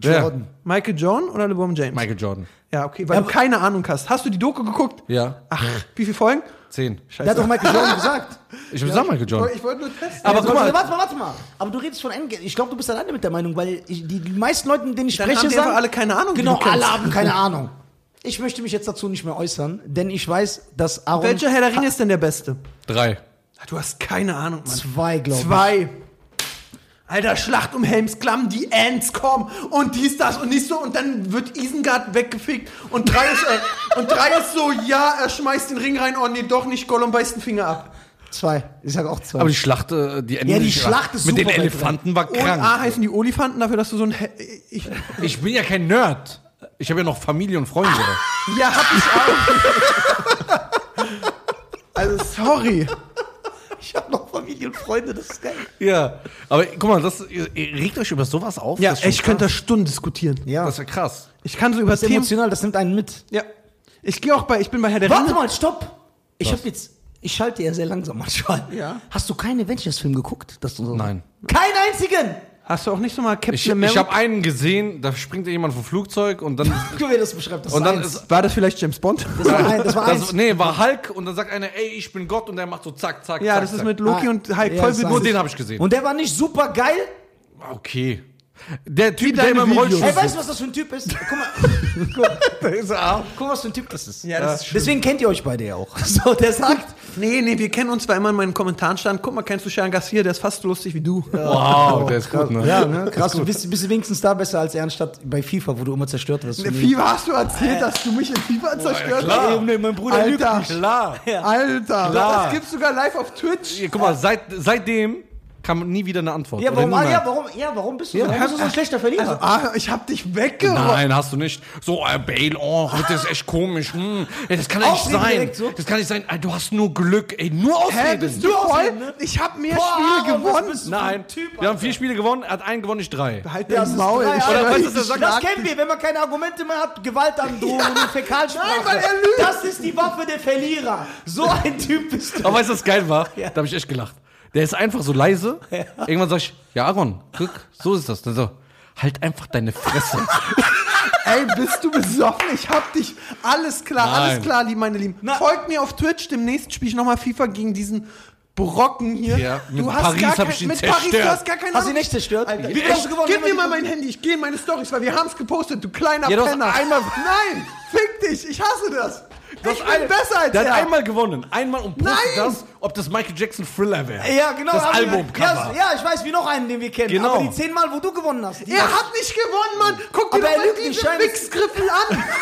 S1: Jordan.
S3: Michael John oder LeBron James?
S2: Michael Jordan.
S3: Ja, okay, weil du keine Ahnung hast. Hast du die Doku geguckt?
S2: Ja.
S3: Ach, wie viele Folgen?
S2: Zehn.
S1: Der hat doch Michael Jordan gesagt.
S2: Ich habe gesagt Michael Jordan.
S3: Ich wollte nur testen.
S2: Aber
S1: Ja,
S2: guck mal.
S1: Warte mal, warte mal. Aber du redest von Endgame. Ich glaube, du bist alleine mit der Meinung, weil ich, die, die meisten Leute, mit denen ich
S3: Dann
S1: spreche,
S3: haben die
S1: sagen...
S3: alle keine Ahnung, die
S1: Genau, alle haben keine Ahnung. Ich möchte mich jetzt dazu nicht mehr äußern, denn ich weiß, dass Aaron...
S3: Welcher Herr der Ringe ist denn der Beste?
S2: Drei.
S3: Du hast keine Ahnung, Mann.
S1: Zwei, glaube ich.
S3: Zwei. Alter, Schlacht um Helmsklamm, die Ants kommen und dies, das und nicht so und dann wird Isengard weggefegt und drei ist, äh, und drei ist so, ja, er schmeißt den Ring rein, oh nee, doch nicht, Gollum beißt den Finger ab.
S1: Zwei. Ich sag auch zwei.
S2: Aber die Schlacht, äh, die Ende
S1: Ja, die Schlacht ist
S2: mit den
S1: super weit
S2: Elefanten war
S3: Und
S2: krank.
S3: A heißen die Olifanten dafür, dass du so ein, He ich,
S2: Ich bin ja kein Nerd. Ich habe ja noch Familie und Freunde.
S3: ja, hab ich auch. Also, sorry.
S1: Ich habe noch Familie und Freunde, das ist geil.
S2: ja. Aber guck mal, das, ihr, ihr regt euch über sowas auf?
S3: Ja, ich könnte da. Stunden diskutieren.
S1: Ja,
S2: Das ist ja krass.
S3: Ich kann so über
S1: das ist
S3: Themen,
S1: emotional, das nimmt einen mit.
S3: ja. Ich gehe auch bei, ich bin bei Herr der
S1: Warte
S3: Ringe.
S1: mal, stopp. Ich habe jetzt... Ich schalte ja sehr langsam manchmal.
S3: Ja.
S1: Hast du keinen Avengers-Film geguckt? Dass du so
S2: Nein.
S1: Keinen einzigen!
S3: Hast du auch nicht so mal Captain
S2: Ich, ich
S3: America?
S2: habe einen gesehen, da springt jemand vom Flugzeug und dann.
S1: Guck, wie das beschreibt. Das
S2: und
S1: ist
S2: dann ist.
S3: war das vielleicht James Bond?
S1: das war, ein, das war eins.
S2: Das, nee, war Hulk und dann sagt einer, ey, ich bin Gott und der macht so zack, zack,
S3: ja,
S2: zack.
S3: das ist
S2: zack.
S3: mit Loki
S1: Ah,
S3: und Hulk
S1: ja,
S3: voll
S1: ist
S2: Nur den habe ich gesehen.
S1: Und der war nicht super geil.
S2: okay. Der Typ, der immer im. Rollstuhl
S1: Ey, weißt du, was das für ein Typ ist? Guck mal. guck, guck, was für ein Typ das ist.
S3: Ja, das ist.
S1: Deswegen kennt ihr euch beide ja auch. So, der sagt,
S3: Nee, nee, wir kennen uns, weil immer in meinen Kommentaren stand, guck mal, kennst du Sharon Garcia, der ist fast so lustig wie du.
S2: Wow, der ist gut, ne?
S1: ja, ne, krass, du bist, bist du wenigstens da besser als er anstatt bei FIFA, wo du immer zerstört wirst.
S3: In FIFA hast du erzählt, dass du mich in FIFA zerstört
S2: klar.
S3: hast?
S1: Ey, nee, mein Bruder lügt
S3: Alter,
S1: nicht.
S2: Klar.
S3: Alter,
S2: Klar.
S3: das gibt's sogar live auf Twitch.
S2: Hier, guck mal, seit, seitdem kam nie wieder eine Antwort.
S1: Ja, warum, ah, ja, warum, ja, warum bist du, warum bist du so ein schlechter Verlierer?
S3: Also, ah, ich hab dich weggerockt.
S2: Nein, hast du nicht. So, äh, Bale, oh, heute ist echt komisch. Hm. Ey, das kann ja nicht sein.
S1: so.
S2: Das kann nicht sein. Ey, du hast nur Glück. Ey, nur Ausreden.
S3: Hä, bist du voll?
S1: Ne?
S3: Ich hab mehr
S1: Boah,
S3: Spiele gewonnen.
S1: bist du?
S2: Nein,
S1: Typ,
S2: wir haben vier Spiele gewonnen, er hat einen gewonnen, ich drei.
S3: Halt
S1: Ja,
S3: dein
S1: das
S3: Maul.
S1: drei.
S2: Oder weißt?
S1: Das
S3: schlag
S1: kennen wir, wenn man keine Argumente mehr hat, Gewaltandrohung und Fäkalsprache.
S3: Nein, weil er lügt.
S1: Das ist die Waffe der Verlierer. So ein Typ bist du.
S2: Aber weißt du, was geil war?
S1: Ja.
S2: Da habe ich echt gelacht. Der ist einfach so leise. Irgendwann sag ich, ja, Aaron, guck, so ist das. Dann so, halt einfach deine Fresse.
S3: Ey, bist du besoffen? Ich hab dich. Alles klar,
S2: Nein.
S3: alles klar, lieb, meine Lieben.
S1: Na-
S3: Folgt mir auf Twitch. Demnächst spiele ich nochmal FIFA gegen diesen Brocken hier.
S2: Ja, mit Paris
S3: gar
S2: hab
S3: kein-
S2: ich ihn
S3: mit Paris, du
S2: zerstört.
S3: hast gar keine
S1: Hast du ihn nicht zerstört?
S3: Alter, ich,
S1: hast du gewonnen?
S3: Gib mir mal mein Handy, ich gehe in meine Stories, weil wir haben es gepostet, du kleiner
S2: Ja, du hast
S3: Penner.
S2: einmal-
S3: Nein, fick dich, ich hasse das.
S2: Du
S3: ich bin
S2: ein-
S3: besser als
S2: Der hat
S3: er.
S2: einmal gewonnen. Einmal und postet
S3: Nein!
S2: das, ob das Michael Jackson Thriller wäre.
S1: Ja, genau.
S2: Das Albumcover.
S1: Ja, ja, ich weiß, wie noch einen, den wir kennen.
S2: Genau.
S1: Aber die zehnmal, wo du gewonnen hast.
S3: er hat nicht gewonnen, Mann. Guck dir doch mal
S1: lügt nicht,
S3: diese
S1: Schein.
S3: Wichsgriffel an.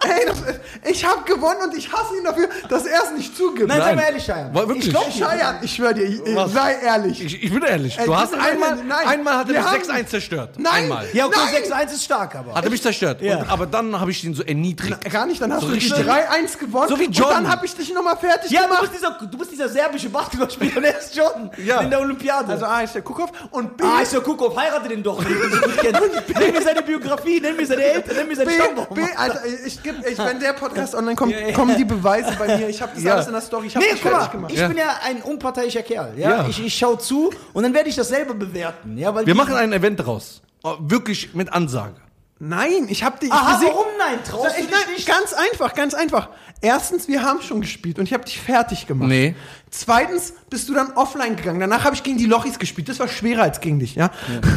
S3: Ey, das, ich hab gewonnen und ich hasse ihn dafür, dass er es nicht zugibt.
S1: Nein, sei
S2: Nein.
S1: mal ehrlich, Scheier.
S2: Wirklich?
S1: Ich glaub nicht.
S3: Scheiern, ich schwör dir, ich,
S2: Was?
S3: sei ehrlich.
S2: Ich, ich bin ehrlich. Du hast
S3: mein
S2: einmal.
S3: Nein.
S2: einmal hat er mich
S3: haben-
S2: 6-1 zerstört.
S3: Nein.
S2: Einmal.
S1: Ja, okay,
S3: Nein.
S1: 6-1 ist stark, aber.
S2: Hat er mich zerstört.
S1: Ja.
S2: Und, aber dann habe ich ihn so erniedrigt.
S3: Gar nicht, dann hast
S2: So
S3: du
S2: richtig.
S3: 3-1 gewonnen.
S2: So wie
S3: Und
S2: Jordan.
S3: dann hab ich dich nochmal fertig
S1: ja, du
S3: gemacht.
S1: bist, dieser, du bist dieser serbische Basketballspieler und er ist Jordan
S2: Ja.
S1: in der Olympiade.
S3: Also A ist der Kuckhoff und B,
S1: ah, ist ja Kuckuck, heirate den doch, du. Nenn mir seine Biografie, nenn mir seine Eltern, nenn mir seinen Stammbaum.
S3: B, Alter, ich, geb, ich, wenn der Podcast online kommt, kommen die Beweise bei mir. Ich habe das
S2: Ja.
S3: alles in der Story. Ich
S1: Nee, guck mal,
S3: gemacht.
S1: ich
S2: Ja.
S1: bin ja ein unparteiischer Kerl. Ja?
S2: Ja.
S1: Ich, ich schaue zu und dann werde ich das selber bewerten. Ja, weil
S2: Wir machen ein Event draus. Oh, Wirklich mit Ansage.
S3: Nein, ich habe dich.
S1: Aha,
S3: ich
S1: warum nein? Traust du
S3: ich,
S1: dich
S3: nein,
S1: nicht?
S3: Ganz einfach, ganz einfach. Erstens, wir haben schon gespielt und ich habe dich fertig gemacht.
S2: Nee.
S3: Zweitens bist du dann offline gegangen. Danach habe ich gegen die Lochis gespielt. Das war schwerer als gegen dich, ja?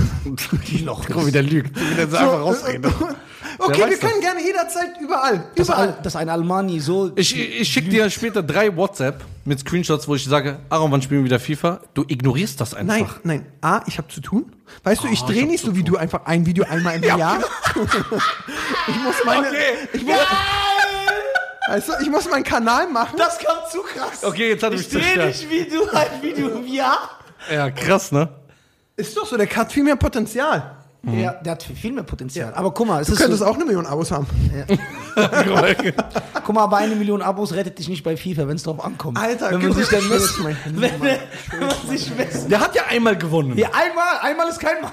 S2: Die Loch. Guck, wie der lügt. Wie der so
S3: So,
S2: einfach rausredet.
S3: okay,
S2: Wer
S3: wir
S2: weiß
S3: können gerne jederzeit überall.
S1: dass,
S3: Überall.
S1: Al, dass ein Almani so.
S2: Ich, ich schicke dir später drei WhatsApp mit Screenshots, wo ich sage, Aaron, wann spielen wir wieder FIFA? Du ignorierst das einfach.
S3: Nein, nein. A, ich habe zu tun. Weißt du, ich
S2: Ah,
S3: drehe
S2: ich hab
S3: nicht so wie du einfach ein Video einmal im Jahr. ich muss meine.
S2: Okay.
S3: Ich muss, weißt du, ich muss meinen Kanal machen.
S1: Das kam zu krass.
S2: Okay, jetzt hat er
S1: ich
S2: mich
S1: drehe
S2: zerstört.
S1: nicht wie du ein Video im Jahr.
S2: Ja, krass, ne?
S3: Ist doch so, der hat viel mehr Potenzial.
S1: Ja, der hat viel mehr Potenzial. Aber guck mal, es
S3: Du
S1: ist
S3: könntest
S1: so,
S3: auch eine Million Abos haben.
S1: guck mal, aber eine Million Abos rettet dich nicht bei FIFA, wenn es drauf ankommt.
S3: Alter,
S1: wenn man sich dann messt.
S2: Der hat ja einmal gewonnen.
S1: Ja, einmal, einmal ist kein Mal.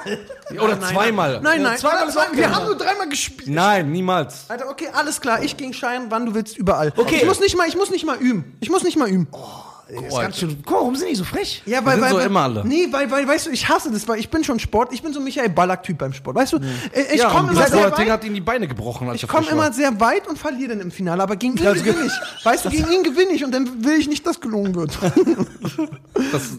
S2: Oder
S3: Nein,
S2: zweimal.
S3: Nein, nein,
S1: zweimal
S3: zweimal
S1: ist auch
S3: Wir haben nur dreimal gespielt.
S2: Nein, niemals.
S3: Alter, okay, alles klar. Ich gegen Schein, wann du willst, überall.
S1: Okay.
S3: Ich muss nicht mal, ich muss nicht mal üben. Ich muss nicht mal üben.
S1: Das ist ganz schön, guck mal, warum sind die so frech?
S3: Ja,
S2: sind so immer alle.
S3: Nee, weil, weil, weißt du, ich hasse das, weil ich bin schon Sport, ich bin so Michael Ballack-Typ beim Sport. Weißt du, äh, ich
S2: ja,
S3: komme immer sehr
S2: Ding
S3: weit.
S2: hat ihm die Beine gebrochen. Als
S3: Ich
S2: er
S3: komme
S2: frisch war.
S3: immer sehr weit und verliere dann im Finale, aber gegen ihn gewinne ich. Weißt du, gegen ihn gewinne ich und dann will ich nicht, dass gelungen wird.
S2: Das,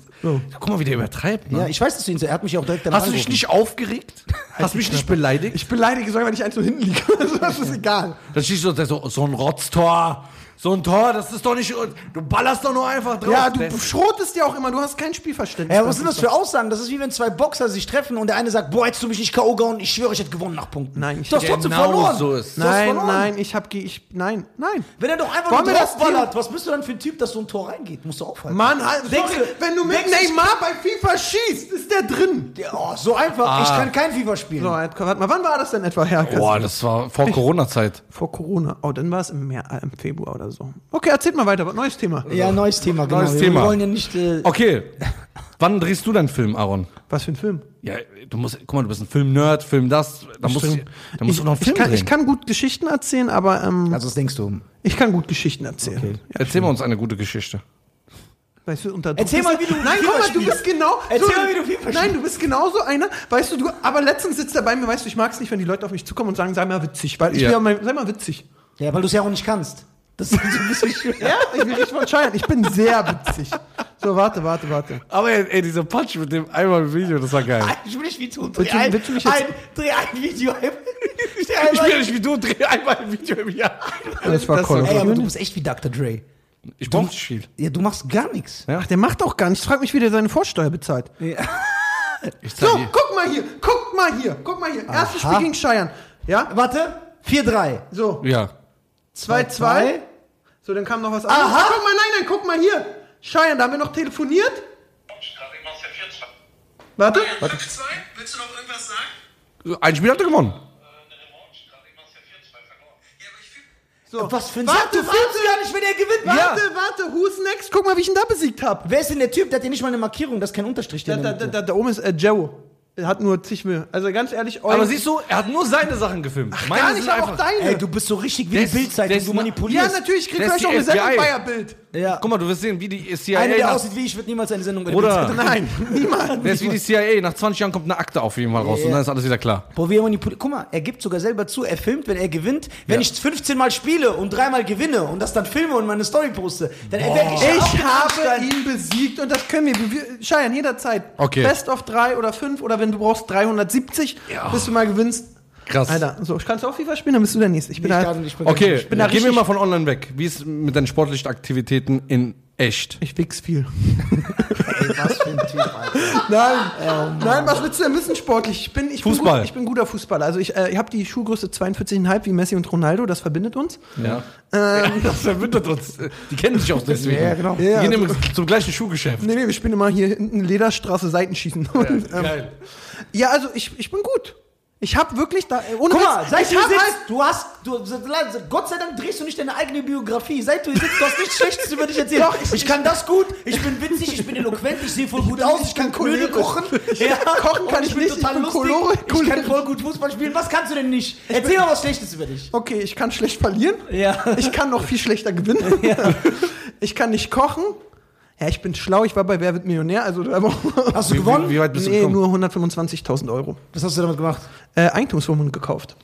S2: Guck mal, wie der übertreibt. Ne?
S1: Ja, ich weiß, dass du ihn so, er hat mich auch direkt danach
S2: Hast du dich
S1: angerufen.
S2: nicht aufgeregt? Hast du mich nicht beleidigt?
S3: Ich beleidige sogar, wenn ich eins so hinten liege. Das ist egal.
S2: Dann schießt du so, so ein Rotztor. So ein Tor, das ist doch nicht. Du ballerst doch nur einfach drauf.
S3: Ja, du schrotest ja auch immer, du hast kein Spielverständnis.
S1: Ja, was sind das für Aussagen? Das ist wie wenn zwei Boxer sich treffen und der eine sagt, boah, hättest du mich nicht K.O. gehauen, ich schwöre, ich hätte gewonnen nach Punkten.
S3: Nein, ich-
S1: du hast trotzdem
S2: Genau
S1: verloren.
S2: so ist.
S3: Nein,
S1: verloren.
S3: nein, ich hab, ich, nein, nein.
S1: Wenn er doch einfach
S3: Wollen
S1: nur draufballert, was bist du dann für ein Typ, dass so ein Tor reingeht? Musst du aufhalten.
S3: Mann, halt,
S1: Denkst
S3: sorry,
S1: du-
S3: wenn du mit
S1: denkst
S3: Neymar bei FIFA schießt, ist der drin.
S1: Ja, oh, so einfach. Ich kann kein FIFA spielen.
S3: So, warte mal, wann war das denn etwa, Herr?
S2: Boah, das war vor Corona-Zeit.
S3: Vor Corona. Oh, dann war es im, Meer, äh, im Februar oder so. Okay, erzählt mal weiter, was neues Thema.
S1: Ja, neues Thema, genau.
S2: Neues
S1: wir
S2: Thema.
S1: wollen ja nicht. Äh,
S2: Okay. Wann drehst du deinen Film, Aaron?
S3: Was für ein Film?
S2: Ja, du musst, guck mal, du bist ein Film-Nerd, Film das. Da musst, du- da musst
S3: ich,
S2: du noch einen Film
S3: ich, kann,
S2: drehen.
S3: ich kann gut Geschichten erzählen, aber ähm,
S1: also, was denkst du?
S3: ich kann gut Geschichten erzählen.
S2: Erzähl mal uns eine gute Geschichte.
S3: Weißt du, unter Druck
S1: Erzähl mal, wie du
S3: Nein, guck mal, du bist genau.
S1: Erzähl mal, wie du FIFA
S3: Nein, du bist genauso einer. Weißt du, du. Aber letztens sitzt er bei mir, weißt du, ich mag es nicht, wenn die Leute auf mich zukommen und sagen, sei mal witzig. Weil ich
S2: Ja.
S3: will ja mal, sei mal witzig.
S1: Ja, weil du es ja auch nicht kannst. Das ist so ein bisschen schwer.
S3: Ja, ich will richtig von. Ich bin sehr witzig. So, warte, warte, warte.
S2: Aber ey, ey, dieser Punch mit dem einmal Video, das war geil.
S1: Ich will nicht wie du. Dreh
S3: Willst du-
S1: ein,
S3: willst du mich jetzt-
S1: ein, dreh ein Video. ein-
S2: Ich will nicht wie du, dreh einmal ein Video im Jahr.
S3: Das war of
S1: Ey, aber du bist echt wie Dr. Dre.
S2: Ich brauch nicht viel.
S1: Ja, du machst gar nichts.
S3: Ach, der macht doch gar nichts. Frag mich, wie der seine Vorsteuer bezahlt.
S2: Zeig
S3: So,
S2: dir.
S3: guck mal hier. Guck mal hier. Guck mal hier. Erstes. Spiel gegen Scheiern. Ja?
S1: Warte, 4-3.
S3: So,
S2: Ja.
S3: 2-2. So, dann kam noch was anderes.
S1: Aha.
S3: Ah, guck mal, nein, nein, guck mal hier. Scheiern, da haben wir noch telefoniert.
S4: Karim aus der 4
S3: Warte.
S4: 5-2? Willst du noch irgendwas sagen?
S2: Ein Spiel hat er gewonnen.
S4: Eine Revanche. Karim aus der 4-2 verloren. Ja, aber ich fühle.
S3: So.
S1: Was für ein
S3: Warte,
S1: du
S3: warte.
S1: filmst gar nicht, wenn er gewinnt.
S3: Warte, warte, who's next? Guck mal, wie ich ihn da besiegt habe.
S1: Wer ist denn der Typ, der hat hier nicht mal eine Markierung, das ist kein Unterstrich.
S3: Da, da, da, da oben ist äh, Joe. Er hat nur zig Mühe. Also ganz ehrlich,
S2: Aber
S3: euer-
S2: siehst du, er hat nur seine Sachen gefilmt. Meine
S3: gar nicht,
S2: sind
S3: aber auch deine.
S1: Ey, du bist so richtig wie
S2: Der
S1: die Bildzeitung, du
S2: na-
S3: ja,
S1: manipulierst.
S3: natürlich, ich krieg gleich auch eine Sendung. Bayer-Bild.
S1: Ja.
S2: Guck mal, du wirst sehen, wie die CIA.
S1: Einer, der aussieht wie ich, wird niemals eine Sendung bei der
S2: Bruder.
S1: Bildzeitung.
S3: Nein, niemand.
S2: der ist wie die CIA. Nach 20 Jahren kommt eine Akte auf jeden Fall raus und dann ist alles wieder klar.
S1: Boah, wie er manipuliert. Guck mal, er gibt sogar selber zu, er filmt, wenn er gewinnt. Wenn
S2: Ja.
S1: ich 15 Mal spiele und dreimal gewinne und das dann filme und meine Story poste, dann werde ich, ja auch
S3: Ich habe ihn besiegt und das können wir. wir Scheiern jederzeit.
S2: Okay.
S3: Best of drei oder fünf oder wenn du brauchst 370, bis du mal gewinnst.
S2: Krass.
S3: Alter, so, kannst du auch FIFA spielen, dann bist du der Nächste. Ich bin
S1: kann- ich bin
S2: Okay,
S1: ich
S3: bin da
S2: gehen wir mal von online weg. Wie ist mit deinen sportlichen Aktivitäten in echt?
S3: ich wichs viel.
S1: Ey, was für ein Typ, Alter.
S3: Nein, nein, was willst du denn wissen sportlich? Ich bin, ich
S2: Fußball.
S3: Bin gut, ich bin guter Fußballer. Also ich, äh, ich habe die Schuhgröße 42,5 wie Messi und Ronaldo, das verbindet uns.
S2: Ja. das verbindet uns. Die kennen sich auch deswegen.
S1: Ja, genau.
S2: Die
S3: Ja,
S2: gehen
S3: also-
S2: immer zum gleichen Schuhgeschäft.
S3: Nee, nee, wir spielen immer hier hinten Lederstraße Seitenschießen. Und, ähm,
S2: Geil.
S3: ja, also ich, ich bin gut. Ich habe wirklich da. äh, Ohne
S1: Guck mal, seit
S3: ich
S1: du sitzt,
S3: halt,
S1: du hast, du, Gott sei Dank drehst du nicht deine eigene Biografie. Seit du hier sitzt, du hast nichts Schlechtes über dich erzählt.
S3: Doch, ich-
S1: ich, kann das gut, ich bin witzig, ich bin eloquent, ich sehe voll gut
S3: bin-
S1: aus,
S3: ich
S1: ich kann
S3: bin
S1: Knödel kochen.
S3: kochen kann ich
S1: bin
S3: nicht, ich
S1: total
S3: bin
S1: lustig.
S3: cholerisch.
S1: Ich kann voll gut Fußball spielen. Was kannst du denn nicht? Erzähl mal was Schlechtes über dich.
S3: Okay, ich kann schlecht verlieren.
S1: Ja.
S3: Ich kann noch viel schlechter gewinnen. Ich kann nicht kochen. Ja, ich bin schlau. Ich war bei Wer wird Millionär. Also, aber
S1: Hast du gewonnen?
S2: wie, wie weit bist du
S3: nee,
S2: gekommen?
S3: nur 125.000 Euro.
S1: Was hast du damit gemacht?
S3: Äh, Eigentumswohnung gekauft.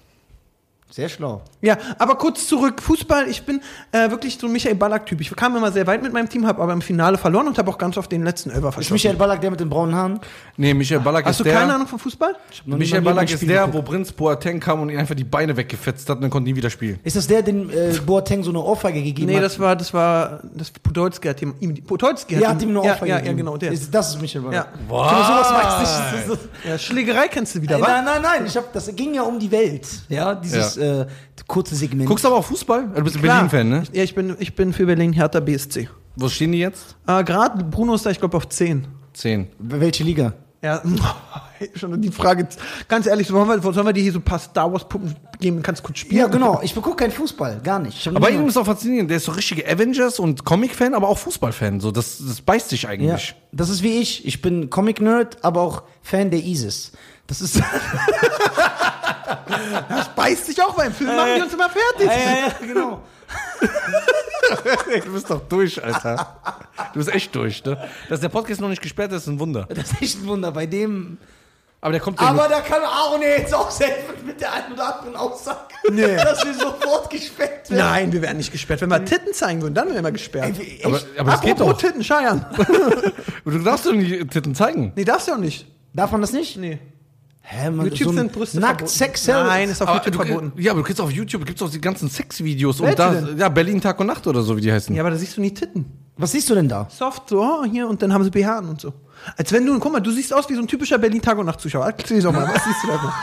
S1: Sehr schlau.
S3: Ja, aber kurz zurück. Fußball, ich bin äh, wirklich so ein Michael Ballack-Typ. Ich kam immer sehr weit mit meinem Team, habe aber im Finale verloren und habe auch ganz oft den letzten Elfer
S1: Ist
S3: verschossen.
S1: Michael Ballack der mit den braunen Haaren?
S2: Nee, Michael Ballack
S3: Hast
S2: ist
S3: du
S2: der.
S3: keine Ahnung vom Fußball?
S2: Michael Ballack ist der,
S1: geguckt.
S2: wo Prinz Boateng kam und ihm einfach die Beine weggefetzt hat und dann konnte nie wieder spielen.
S1: Ist das der, den äh, Boateng so eine Ohrfeige gegeben
S3: Nee,
S1: hat?
S3: das war, das war, das Podolski hat ihm, Podolski
S1: ja, hat ihm eine
S3: ja,
S1: Ohrfeige
S3: ja, ja,
S1: gegeben.
S3: genau, der.
S1: Ist, das ist Michael Ballack.
S3: Ja.
S2: Wow.
S1: Mal, sowas weiß ich. Das ist-
S3: ja, Schlägerei kennst du wieder, was?
S1: Nein, nein, nein, ich hab, das ging ja um die Welt. Ja, dieses Äh, kurze Segment.
S2: Guckst du aber auch Fußball? Du bist ein. Berlin-Fan, ne?
S3: Ja, ich bin, ich bin für Berlin Hertha BSC.
S2: Wo stehen die jetzt?
S3: Äh, Gerade Bruno ist da, ich glaube, auf 10.
S2: Zehn.
S1: Welche Liga?
S3: Ja, schon die Frage. Ganz ehrlich, sollen wir, sollen wir dir hier so ein paar Star Wars Puppen geben? Kannst kurz spielen?
S1: Ja, genau. Ich begucke keinen Fußball, gar nicht.
S2: Aber ihm ist auch faszinierend. Der ist so richtige Avengers und Comic-Fan, aber auch Fußball-Fan. So, das, das beißt sich
S1: ja,
S2: eigentlich.
S1: das ist wie ich. Ich bin Comic-Nerd, aber auch Fan der ISIS. Das ist.
S3: Das beißt sich auch beim Film, machen die uns immer fertig.
S1: ja, ja, genau.
S2: du bist doch durch, Alter. Du bist echt durch, ne? Dass der Podcast noch nicht gesperrt ist, ist ein Wunder.
S1: Das ist echt ein Wunder. Bei dem.
S2: Aber der kommt ja
S1: Aber da kann Aaron ja jetzt auch helfen mit der einen oder anderen Aussage.
S3: Nee.
S1: Dass wir sofort gesperrt werden.
S3: Nein, wir werden nicht gesperrt. Wenn wir Titten zeigen würden, dann wären wir gesperrt.
S1: Ey?
S2: Aber, aber das geht doch.
S3: Titten, Scheiern.
S2: Du darfst doch nicht Titten zeigen.
S3: nee, darfst du auch nicht.
S1: Darf man das nicht?
S3: Nee.
S1: Hä, man,
S3: YouTube
S1: ein
S3: sind Brüste
S1: Nackt
S3: verboten.
S1: Sex
S3: Nein, ist auf
S2: Aber
S3: YouTube
S2: du,
S3: verboten.
S2: Ja, aber du kriegst auf YouTube gibt's auch die ganzen Sexvideos und da
S3: denn?
S2: ja Berlin Tag und Nacht oder so wie die heißen.
S3: Ja, aber da siehst du nie Titten.
S1: Was siehst du denn da?
S3: Soft, so, oh, hier, und dann haben sie BH und so. Als wenn du, guck mal, du siehst aus wie so ein typischer Berlin-Tag- und Nacht-Zuschauer. Erzähl doch mal, was siehst du da?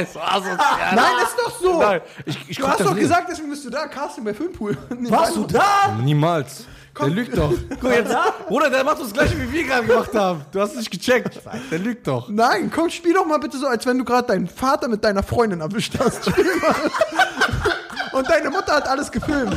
S2: ist so asozial.
S3: Nein, ist doch so.
S2: Nein, ich, ich
S3: Du hast doch gesagt, deswegen bist du da, Casting bei Filmpool. Nee,
S1: Warst du da?
S2: Niemals. Der lügt doch. Guck jetzt. Bruder, der macht das gleiche, wie wir gerade gemacht haben. Du hast es nicht gecheckt. Der lügt doch.
S3: Nein, komm, spiel doch mal bitte so, als wenn du gerade deinen Vater mit deiner Freundin erwischt hast. Spiel mal. Und deine Mutter hat alles gefilmt.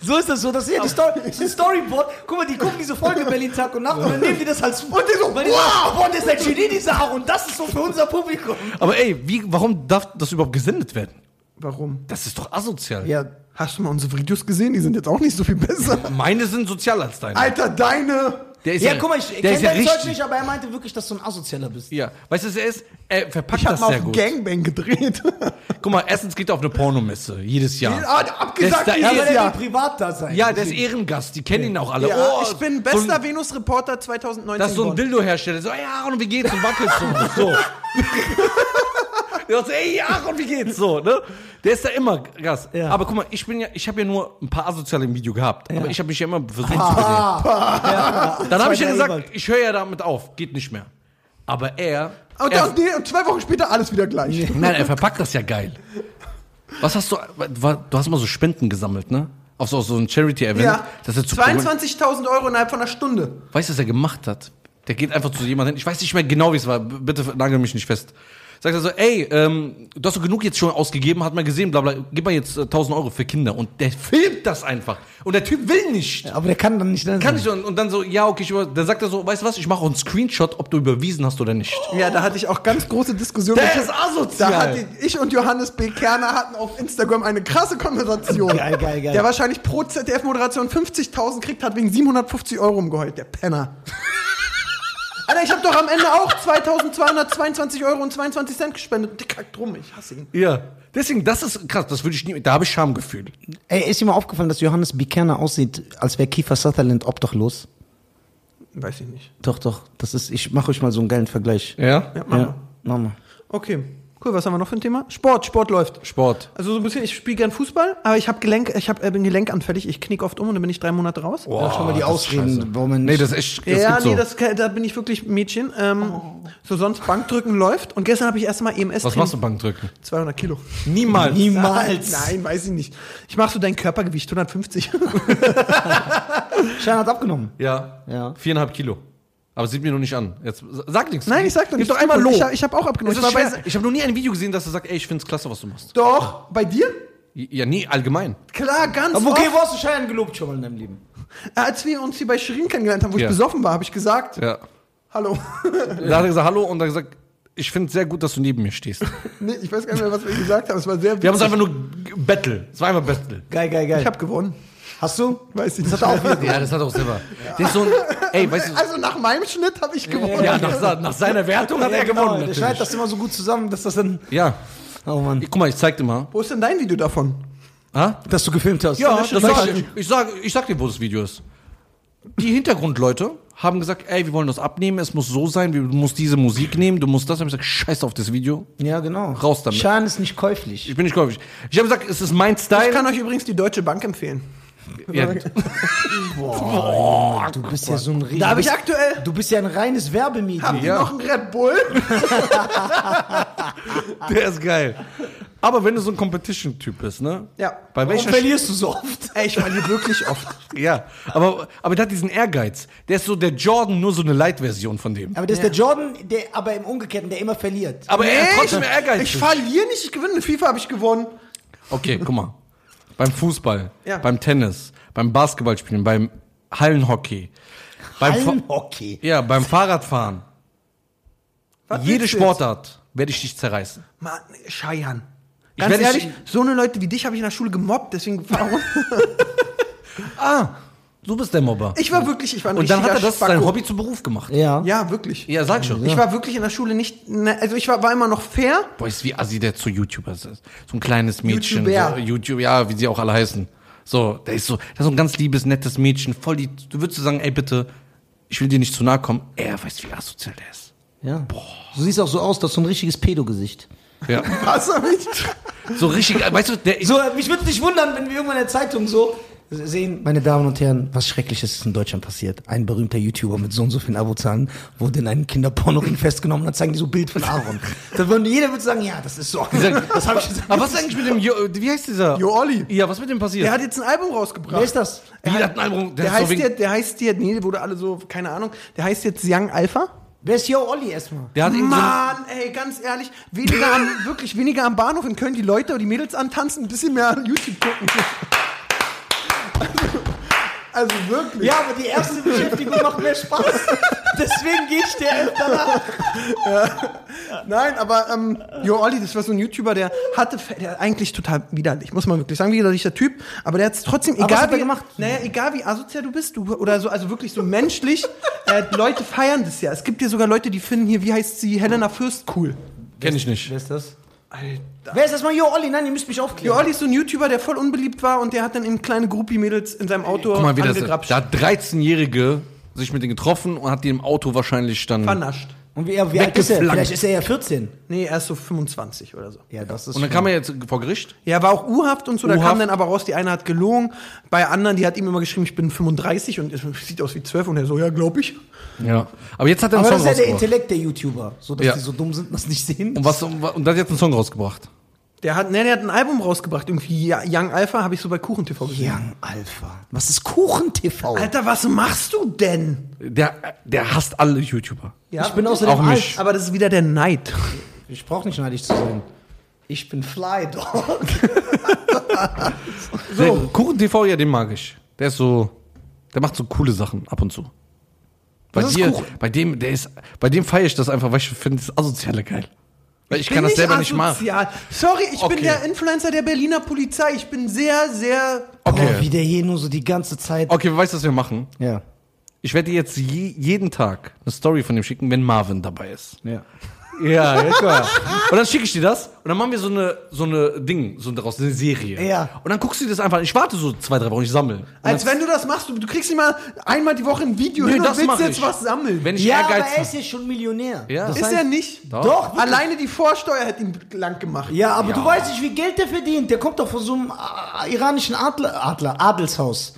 S1: So ist das so. Das ist ja die Story, das ist ein Storyboard. Guck mal, die gucken diese Folge Berlin Tag und Nacht und dann nehmen die das als. Und
S3: die so,
S1: weil die
S3: wow!
S1: sagen, boah, der ist ein Genie, dieser Aaron. Und das ist so für unser Publikum.
S2: Aber ey, wie, warum darf das überhaupt gesendet werden?
S3: Warum?
S2: Das ist doch asozial.
S1: Ja,
S3: Hast du mal unsere Videos gesehen? Die sind jetzt auch nicht so viel besser.
S2: Meine sind sozialer als deine.
S3: Alter, deine.
S2: Der ist
S1: Ja, guck mal, ich kenne
S2: ja
S1: dein Zeug
S2: richtig.
S1: nicht, aber er meinte wirklich, dass du ein Asozialer bist.
S2: Ja, weißt du, was er ist? Er verpackt
S3: Ich hab
S2: das
S3: mal
S2: sehr
S3: auf
S2: gut.
S3: Gangbang gedreht.
S2: Guck mal, erstens geht er auf eine Pornomesse, jedes Jahr.
S3: Ah, abgesagt
S2: Das ist
S1: Ja,
S2: da-
S3: Ja.
S1: privat da sein.
S2: Ja, der ist Ehrengast, die kennen ihn auch alle.
S3: Ja,
S2: oh,
S3: ich bin
S2: so
S3: bester
S2: ein,
S3: Venus-Reporter 2019
S2: Das ist so ein. Dildo-Hersteller. So, ey Aaron, wie geht's? Und wackelt so. so. Der sagt ey Aaron, wie geht's? So, ne? Der ist da immer Gast.
S1: Ja.
S2: Aber guck mal, ich bin ja, ich habe ja nur ein paar Asoziale im Video gehabt. Aber ich habe mich ja immer versucht zu
S1: Ah,
S2: benehmen. Dann habe ich ja gesagt,
S1: Ewald.
S2: ich höre ja damit auf. Geht nicht mehr. Aber er...
S3: Und,
S2: er
S3: dann, nee, und zwei Wochen später alles wieder gleich.
S2: Nein, er verpackt das ja geil. Was hast du, du hast mal so Spenden gesammelt, ne? Auf so, so ein Charity-Event.
S3: Ja,
S2: Das ist zu
S3: 22.000 Euro innerhalb von einer Stunde.
S2: Weißt du, was er gemacht hat? Der geht einfach zu jemandem hin. Ich weiß nicht mehr genau, wie es war. Bitte nagel mich nicht fest. Sagt er so, ey, ähm, du hast doch genug jetzt schon ausgegeben, hat man gesehen, bla bla, gib mal jetzt äh, 1000 Euro für Kinder. Und der filmt das einfach. Und der Typ will nicht.
S1: aber der kann dann nicht. ne?
S2: Kann nicht. Und, und dann so, ja, okay, ich über, dann sagt er so, weißt du was, ich mache auch einen Screenshot, ob du überwiesen hast oder nicht.
S3: Ja, da hatte ich auch ganz große Diskussionen.
S2: Der
S3: mit-
S2: ist asozial.
S3: Da hatte ich und Johannes B. Kerner hatten auf Instagram eine krasse Konversation.
S1: Geil, geil, geil.
S3: Der wahrscheinlich pro ZDF-Moderation 50.000 kriegt, hat wegen 750 Euro umgeheult. Der Penner. Alter, ich habe doch am Ende auch 2222 Euro und 22 Cent gespendet. Der kackt rum, ich hasse ihn.
S2: Ja. Deswegen, das ist krass, das würde ich nie, da habe ich Schamgefühl.
S1: Ey, ist dir mal aufgefallen, dass Johannes B. Kerner aussieht, als wäre Kiefer Sutherland obdachlos?
S3: Weiß ich nicht.
S1: Doch, doch. Das ist, ich mache euch mal so einen geilen Vergleich.
S2: Ja?
S3: Ja, mach
S1: Ja,
S3: mal.
S1: mach mal.
S3: Okay. Cool, was haben wir noch für ein Thema? Sport, Sport läuft.
S2: Sport.
S3: Also so ein bisschen, ich spiele gern Fußball, aber ich habe Gelenk, ich hab, äh, bin gelenkanfällig, ich knick oft um und dann bin ich drei Monate raus.
S1: Ja, schon mal die Ausreden, warum man
S2: Nee, das ist das
S3: ja, nee,
S2: so.
S3: das, kann- da bin ich wirklich Mädchen. Ähm, So sonst Bankdrücken läuft und gestern habe ich erstmal EMS
S2: Was machst du Bankdrücken?
S3: 200 Kilo.
S2: Niemals.
S1: Niemals.
S3: Nein, weiß ich nicht. Ich mache so dein Körpergewicht, 150.
S1: Schein hat abgenommen.
S2: Ja.
S1: Ja.
S2: Viereinhalb Kilo. Aber sieht mir noch nicht an. Jetzt sag nichts.
S3: Nein, ich sag doch
S2: Gib
S3: nicht.
S2: doch einmal
S3: Ich
S2: Lob.
S3: ich hab auch abgenommen.
S2: Es
S3: Ich bei-
S2: Ich habe noch nie ein Video gesehen, dass er sagt, ey, ich find's klasse, was du machst.
S3: Doch, bei dir?
S2: Ja, nie, allgemein.
S3: Klar, ganz
S1: Aber okay,
S3: oft.
S1: wo hast du Schein gelobt schon mal in deinem Leben?
S3: Als wir uns hier bei Shirin kennengelernt haben, wo
S2: Ja.
S3: ich besoffen war, habe ich gesagt,
S2: Ja.
S3: hallo.
S2: Da hat er gesagt, hallo, und hat gesagt, ich finde sehr gut, dass du neben mir stehst.
S3: nee, ich weiß gar nicht mehr, was wir gesagt haben. Es war sehr
S2: Wir haben uns einfach nur Battle. Es war einfach Battle.
S1: Geil, geil, geil.
S3: Ich habe gewonnen.
S1: Hast du?
S3: Weiß ich
S1: Das
S3: nicht.
S1: hat auch
S2: Ja, das hat auch selber. Der ist so ein, ey, weißt du,
S3: Also nach meinem Schnitt habe ich gewonnen.
S2: ja, nach, nach seiner Wertung hat er
S1: genau,
S2: gewonnen.
S1: Der schneidet das immer so gut zusammen, dass das dann.
S2: Ja.
S1: Oh Mann.
S2: Guck mal, ich zeig dir mal.
S3: Wo ist denn dein Video davon?
S2: Ha?
S1: Dass du gefilmt hast.
S2: Ja,
S3: das
S2: das sag ich, ich, sag, ich sag dir, wo das Video ist. Die Hintergrundleute haben gesagt, ey, wir wollen das abnehmen, es muss so sein, du musst diese Musik nehmen, du musst das. Hab ich gesagt, scheiß auf das Video.
S1: Ja, genau.
S2: Raus damit.
S1: Schein ist nicht käuflich.
S2: Ich bin nicht käuflich. Ich habe gesagt, es ist mein Style.
S3: Ich kann euch übrigens die Deutsche Bank empfehlen.
S2: Ja,
S1: Du bist ja so ein
S3: Da habe ich aktuell
S1: Du bist ja ein reines Werbemedium.
S3: Habt ihr
S2: Ja.
S3: noch einen Red Bull?
S2: der ist geil. Aber wenn du so ein Competition-Typ bist, ne?
S3: Ja.
S2: Bei
S1: Warum verlierst du so oft?
S3: Ey, ich verliere wirklich oft.
S2: Ja, aber, aber der hat diesen Ehrgeiz. Der ist so der Jordan, nur so eine Light-Version von dem.
S1: Aber das ist der Jordan, der aber im Umgekehrten, der immer verliert.
S2: Aber er ist
S3: Nee,
S2: trotzdem
S3: ich,
S2: ehrgeizig.
S3: ich verliere nicht, ich gewinne. Mit FIFA habe ich gewonnen.
S2: Okay, guck mal. Beim Fußball,
S3: Ja.
S2: beim Tennis, beim Basketballspielen, beim Hallenhockey, beim,
S1: Hallenhockey.
S2: ja, beim Fahrradfahren.
S3: Was
S2: Jede? Sportart werde ich dich zerreißen.
S3: Mann, Scheiern.
S2: Ich
S3: Ganz
S2: werde
S3: ehrlich, so eine Leute wie dich habe ich in der Schule gemobbt, deswegen warum?
S2: Ah, du bist der Mobber.
S3: Ich war wirklich, ich war ein
S2: Und dann hat er das sein. Hobby zu Beruf gemacht.
S1: Ja.
S3: Ja, wirklich.
S2: Ja, sag schon.
S3: Ich war wirklich in der Schule nicht, ne, also ich war, war immer noch fair.
S2: Boah, ist wie Assi, der zu YouTuber ist. So ein kleines Mädchen.
S3: YouTuber.
S2: So, YouTube, ja, wie sie auch alle heißen. So, der ist so, der ist so ein ganz liebes, nettes Mädchen, voll die, du würdest sagen, ey, bitte, ich will dir nicht zu nahe kommen. Er weiß, wie asozial der ist.
S1: ja. Du siehst auch so aus, du hast so ein richtiges Pedo-Gesicht.
S2: Ja.
S3: Was?
S2: So richtig, weißt du, der,
S1: So, mich würde nicht wundern, wenn wir irgendwann in der Zeitung so sehen, meine Damen und Herren, was Schreckliches ist in Deutschland passiert. Ein berühmter YouTuber mit so und so vielen Abozahlen wurde in einem Kinderpornoring festgenommen, dann zeigen die so Bild von Aaron. da würden jeder würde sagen, ja, das ist so. Das habe ich gesagt.
S2: aber was ist eigentlich mit dem, jo, wie heißt dieser?
S3: Jo Olli.
S2: Ja, was mit dem passiert?
S3: Der hat jetzt ein Album rausgebracht.
S1: Wer ist das?
S2: Wie, der hat ein Album,
S3: Der,
S2: so
S3: heißt
S2: wegen-
S3: jetzt, der heißt jetzt, nee, wurde alle so, keine Ahnung, der heißt jetzt Young Alpha.
S1: Wer ist Yo Olli erstmal?
S2: der hat irgend so ein-
S3: Mann, ey, ganz ehrlich, weniger am, wirklich weniger am Bahnhof in Köln die Leute oder die Mädels antanzen, ein bisschen mehr an YouTube gucken. Also, wirklich.
S1: Ja, aber die erste Beschäftigung macht mehr Spaß. Deswegen gehe ich dir öfter nach.
S3: Nein, aber ähm, Jo Olli, das war so ein YouTuber, der hatte, der eigentlich total widerlich, muss man wirklich sagen, widerlicher Typ, aber der hat es trotzdem,
S1: Aber was
S3: egal
S1: hat er
S3: wie,
S1: gemacht?
S3: naja, egal wie asozial du bist, du oder so, also wirklich so menschlich, äh, Leute feiern das ja. Es gibt ja sogar Leute, die finden hier, wie heißt sie, Helena Fürst cool.
S2: Kenn ich nicht.
S1: Wer ist das?
S3: Alter.
S1: Wer ist das mal? Jo, Olli, nein, ihr müsst mich
S3: Jo
S1: aufklären.
S3: Olli ist so ein YouTuber, der voll unbeliebt war und der hat dann eben kleine Groupie-Mädels in seinem Auto
S2: Guck mal, wie das ist.
S3: angegrapscht.
S2: Da hat 13-Jährige sich mit denen getroffen und hat die im Auto wahrscheinlich dann.
S3: Vernascht.
S1: Und wie, wie alt ist er?
S2: Weggeflankt.
S1: Vielleicht ist er ja 14.
S3: Nee, er ist so 25 oder so.
S1: Ja, das ist
S2: Und dann kam er jetzt vor Gericht.
S3: Ja, war auch U-Haft und so, da kam dann aber raus, die eine hat gelogen, bei anderen, die hat ihm immer geschrieben, ich bin 35 und es sieht aus wie 12 und er so, ja, glaub ich.
S2: Ja. Aber jetzt hat er einen
S1: Aber das
S2: Song
S1: ist ja der
S2: rausgebracht.
S1: Intellekt der YouTuber. So, dass
S2: Ja.
S1: die so dumm sind und das nicht sehen.
S2: Und, was, und da hat jetzt einen Song rausgebracht.
S3: Der hat, ne, der hat ein Album rausgebracht, irgendwie Young Alpha, habe ich so bei Kuchen TV gesehen.
S1: Young Alpha. Was ist Kuchen-TV?
S3: Alter, was machst du denn?
S2: Der, der hasst alle YouTuber.
S3: Ja,
S1: ich bin außerdem
S2: Auch mich.
S1: alt.
S3: Aber das ist wieder der Neid.
S1: Ich brauche nicht neidisch zu sein. Ich bin Fly Dog.
S2: So. Kuchen TV, ja, den mag ich. Der ist so, der macht so coole Sachen ab und zu. Bei dir,
S1: Kuchen?
S2: bei dem, der ist, bei dem feiere ich das einfach, weil ich finde das Asoziale geil. Weil ich,
S3: Bin
S2: kann das selber nicht machen.
S3: asozial. Sorry, ich
S2: Okay.
S3: bin der Influencer der Berliner Polizei. Ich bin sehr, sehr.
S2: Okay.
S1: Oh, wie der hier nur so die ganze Zeit.
S2: Okay, weißt du, was wir machen?
S1: Ja.
S2: Ich werde dir jetzt je, jeden Tag eine Story von dem schicken, wenn Marvin dabei ist.
S1: Ja.
S2: Ja, ja, klar. Und dann schicke ich dir das und dann machen wir so eine, so eine Ding, so daraus, eine Serie.
S1: Ja.
S2: Und dann guckst du dir das einfach an. Ich warte so zwei, drei Wochen, ich sammle.
S3: Als wenn du das machst, du, du kriegst nicht mal einmal die Woche ein Video
S2: Nee,
S3: hin und
S2: das
S3: willst jetzt
S2: ich.
S3: was sammeln.
S2: Wenn ich
S1: Ja, aber er ist ja schon Millionär.
S2: Ja.
S1: Das
S3: ist
S1: heißt,
S3: er nicht?
S2: Doch.
S1: Doch.
S3: Alleine die Vorsteuer hat ihn lang gemacht.
S1: Ja, aber du weißt nicht, wie Geld der verdient. Der kommt doch von so einem äh, iranischen Adler, Adler Adelshaus.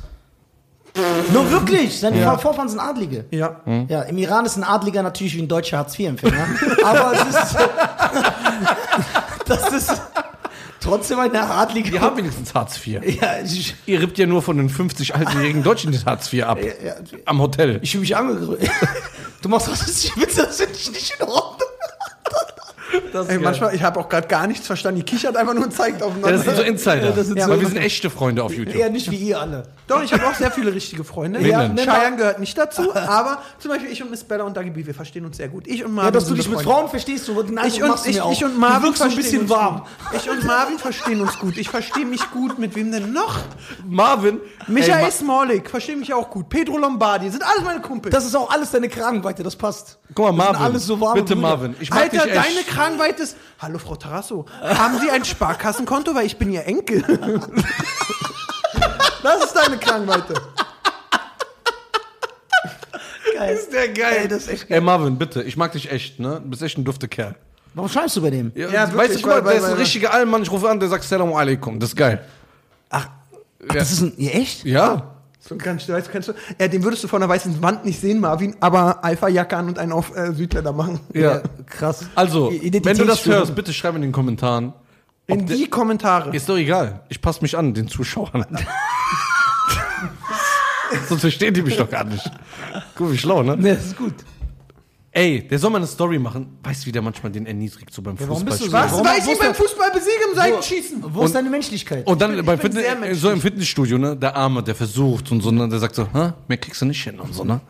S1: Nur wirklich, seine
S3: Ja.
S1: Vorfahren sind Adlige.
S3: Ja.
S1: Ja, im Iran ist ein Adliger natürlich wie ein deutscher Hartz-IV-Empfänger. aber es ist. das ist trotzdem eine adlige.
S2: Die haben wenigstens Hartz IV.
S1: ja, ich,
S2: Ihr rippt ja nur von den 50 altenjährigen Deutschen das Hartz IV ab.
S1: ja,
S2: Am Hotel.
S1: ich fühle mich angegriffen. Du machst rassistische Witze, das finde ich nicht in Ordnung.
S2: Das
S3: Ey, manchmal, ich habe auch gerade gar nichts verstanden. Die kichert einfach nur und zeigt
S2: ja,
S3: aufeinander.
S2: das sind so Insider.
S1: das sind
S2: ja,
S1: so-
S2: weil wir sind echte Freunde auf YouTube.
S1: Eher nicht wie ihr alle.
S3: Doch, ich habe auch sehr viele richtige Freunde.
S2: Wen
S3: Ja? Cheyenne gehört nicht dazu, aber zum Beispiel ich und Miss Bella und Dagi B, wir verstehen uns sehr gut. Ich und Marvin
S1: Ja, dass du dich mit. Frauen verstehst, du den
S3: Ich und, ich, ich und Marvin
S1: du wirkst so ein bisschen warm.
S3: Gut. Ich und Marvin verstehen uns gut. Ich verstehe mich gut. Mit wem denn noch?
S2: Marvin.
S3: Michael
S2: Ma-
S3: Smolik, verstehe mich auch gut. Pedro Lombardi, sind alles meine Kumpels.
S1: Das ist auch alles deine Kragenweite, das passt.
S2: Guck mal, Marvin.
S1: alles so warme
S2: Bitte. Marvin. Ich mag
S3: Alter,
S2: dich echt.
S3: deine Kragenweite ist. Hallo, Frau Tarasso. Haben Sie ein Sparkassenkonto? Weil ich bin Ihr Enkel. Das ist deine Kragenweite.
S1: Geil. Ist der geil. Ey, das ist echt geil.
S2: Ey, Marvin, bitte. Ich mag dich echt, ne? Du bist echt ein dufter Kerl.
S1: Warum schreibst du bei dem?
S2: Ja,
S3: Ja,
S2: weißt du, guck mal,
S3: weil-
S2: der ist ein richtiger Allmann. Ich rufe an, der sagt Salam alaikum. Das ist geil.
S1: Ach, ach das ist ein. Ja, echt?
S2: Ja.
S3: So ganz, weißt, du, kennst du, äh, den würdest du von der weißen Wand nicht sehen, Marvin, aber Alpha-Jacke an und einen auf äh, Südländer machen.
S2: Ja.
S1: krass.
S2: Also, wenn du das hörst, bitte schreib in den Kommentaren.
S3: In die Kommentare.
S2: Ist doch egal. Ich passe mich an, den Zuschauern. Sonst verstehen die mich doch gar nicht. Guck, wie schlau, ne?
S1: Ne, das ist gut.
S2: Ey, der soll mal eine Story machen. Weißt du, wie der manchmal den erniedrigt so beim
S1: warum bist du so?
S3: Was?
S1: Warum-
S3: Weiß
S1: wo
S3: ich beim Fußball besiegen im Seitenschießen?
S1: Wo ist deine Menschlichkeit?
S2: Und dann
S3: bin- ich
S2: bei
S3: bin
S2: Fitness, so im Fitnessstudio, ne, der Arme, der versucht und so, ne, der sagt so, hä, mehr kriegst du nicht hin und so, ne?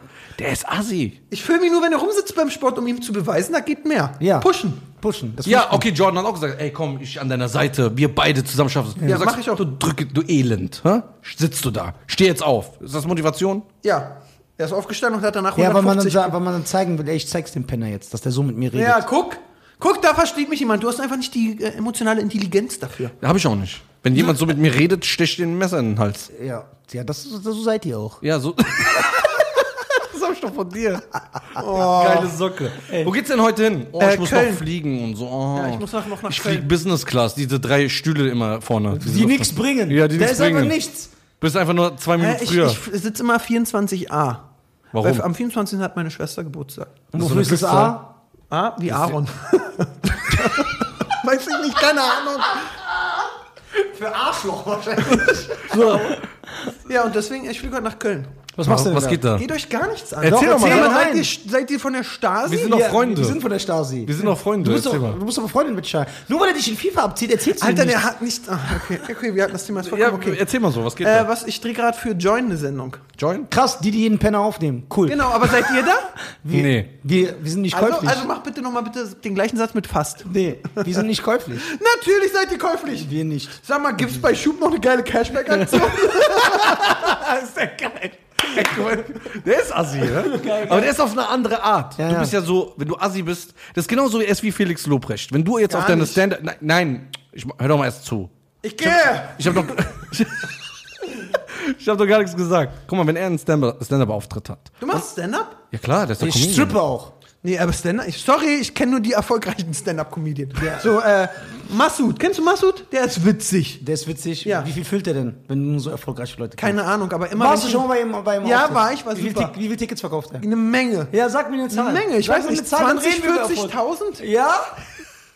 S2: Der ist assi.
S3: Ich filme ihn nur, wenn er rumsitzt beim Sport, um ihm zu beweisen, da geht mehr.
S1: Ja.
S3: Pushen.
S1: Pushen. Das
S2: Ja, okay, Jordan hat auch gesagt, ey, komm, ich an deiner Seite, wir beide zusammen schaffen es.
S3: Ja,
S2: Du sagst,
S3: mach ich auch.
S2: Du drücke, du Elend, hä? Sitzt du da, steh jetzt auf. Ist das Motivation?
S3: Ja. Er ist aufgestanden und hat danach
S1: Ja, weil man, dann,
S3: 150
S1: sa- weil man dann zeigen will, ey, ich zeig's dem Penner jetzt, dass der so mit mir redet.
S3: Ja, guck. Guck, da versteht mich jemand. Du hast einfach nicht die äh, emotionale Intelligenz dafür.
S2: Hab ich auch nicht. Wenn jemand so mit mir redet, stech ich dir ein Messer in den Hals.
S1: Ja, ja das, so seid ihr auch.
S2: Ja, so. das hab ich doch von dir. Geile Socke. Wo geht's denn heute hin? Oh,
S3: Äh,
S2: ich muss
S3: Köln.
S2: noch fliegen und so. Oh.
S3: Ja, ich muss noch- noch nach
S2: Ich
S3: Köln.
S2: flieg Business Class, diese drei Stühle immer vorne.
S1: Die
S2: Luft-
S1: nichts bringen.
S2: Ja, die
S1: da
S2: nichts
S1: ist einfach
S2: bringen.
S1: nichts.
S2: Bist einfach nur zwei Minuten
S3: ich
S2: früher.
S3: ich sitze immer 24a.
S2: Warum?
S3: Weil am 24. hat meine Schwester Geburtstag.
S1: Und
S2: so
S1: wofür ist das. A?
S3: Ah, wie Aaron. Weiß ich nicht, keine Ahnung.
S1: Für Arschloch wahrscheinlich.
S3: Ja, und deswegen, ich fliege heute nach Köln.
S1: Was machst du denn
S2: Was
S1: da?
S2: geht da?
S3: Geht euch gar nichts an.
S2: Erzähl doch mal,
S3: Seid ihr-
S1: nein.
S3: seid, ihr, seid ihr von der Stasi?
S2: Wir sind doch Freunde.
S1: Wir sind von der Stasi.
S2: Wir sind doch Freunde.
S1: Du musst, doch,
S2: erzähl mal.
S1: du musst doch befreundet mit Schei. Nur weil er dich in FIFA abzieht, erzählst du
S3: Alter,
S1: ihm
S3: der
S1: nicht.
S3: hat nichts. Ah, okay, okay, wir hatten das Thema
S2: Ja,
S3: okay.
S2: erzähl mal so, was geht
S3: Äh,
S2: da?
S3: was, ich drehe gerade für Join eine Sendung.
S2: Join?
S1: Krass, die, die jeden Penner aufnehmen. Cool.
S3: Genau, aber seid ihr da?
S1: Wir,
S2: Nee.
S1: Wir, wir sind nicht
S3: Also,
S1: käuflich.
S3: also mach bitte nochmal bitte den gleichen Satz mit fast.
S1: nee, wir sind nicht käuflich.
S3: Natürlich seid ihr käuflich.
S1: Wir nicht.
S3: Sag mal, gibt's bei Schub noch eine geile Cashback-Aktion?
S1: ist ja geil.
S2: Der ist Assi, ne? Aber der ist auf eine andere Art.
S1: Ja,
S2: du
S1: ja.
S2: bist ja so, wenn du Assi bist, das ist genauso erst wie Felix Lobrecht. Wenn du jetzt
S3: Gar
S2: auf deine
S3: nicht.
S2: Stand nein, nein, ich, hör doch mal erst zu.
S3: Ich gehe.
S2: Ich habe doch Ich habe doch gar nichts gesagt. Guck mal, wenn er einen Stand- Stand-up-Auftritt hat.
S3: Du machst Stand-up?
S2: Ja klar, der ist der
S1: Ich strippe auch.
S3: Nee, aber Stand-up. ich- Sorry, ich kenne nur die erfolgreichen Stand-up-Comedien. So, äh, Massoud. Kennst du Massoud? Der ist witzig.
S1: Der ist witzig.
S3: Ja.
S1: Wie viel füllt er denn, wenn du nur so erfolgreiche Leute
S3: Keine Ahnung, aber immer.
S1: Warst du schon mal bei ihm, bei ihm
S3: Ja,
S1: Auftritt?
S3: war ich, war
S1: wie viel,
S3: super.
S1: Tick- wie viele Tickets verkauft er?
S3: Eine Menge.
S1: Ja, sag mir eine Zahl.
S3: Eine Menge, ich
S1: Sag
S3: weiß
S1: mir
S3: nicht,
S1: Zahl, dann
S3: 20,
S1: reden wir über Erfolg.
S3: 40.000?
S1: Ja?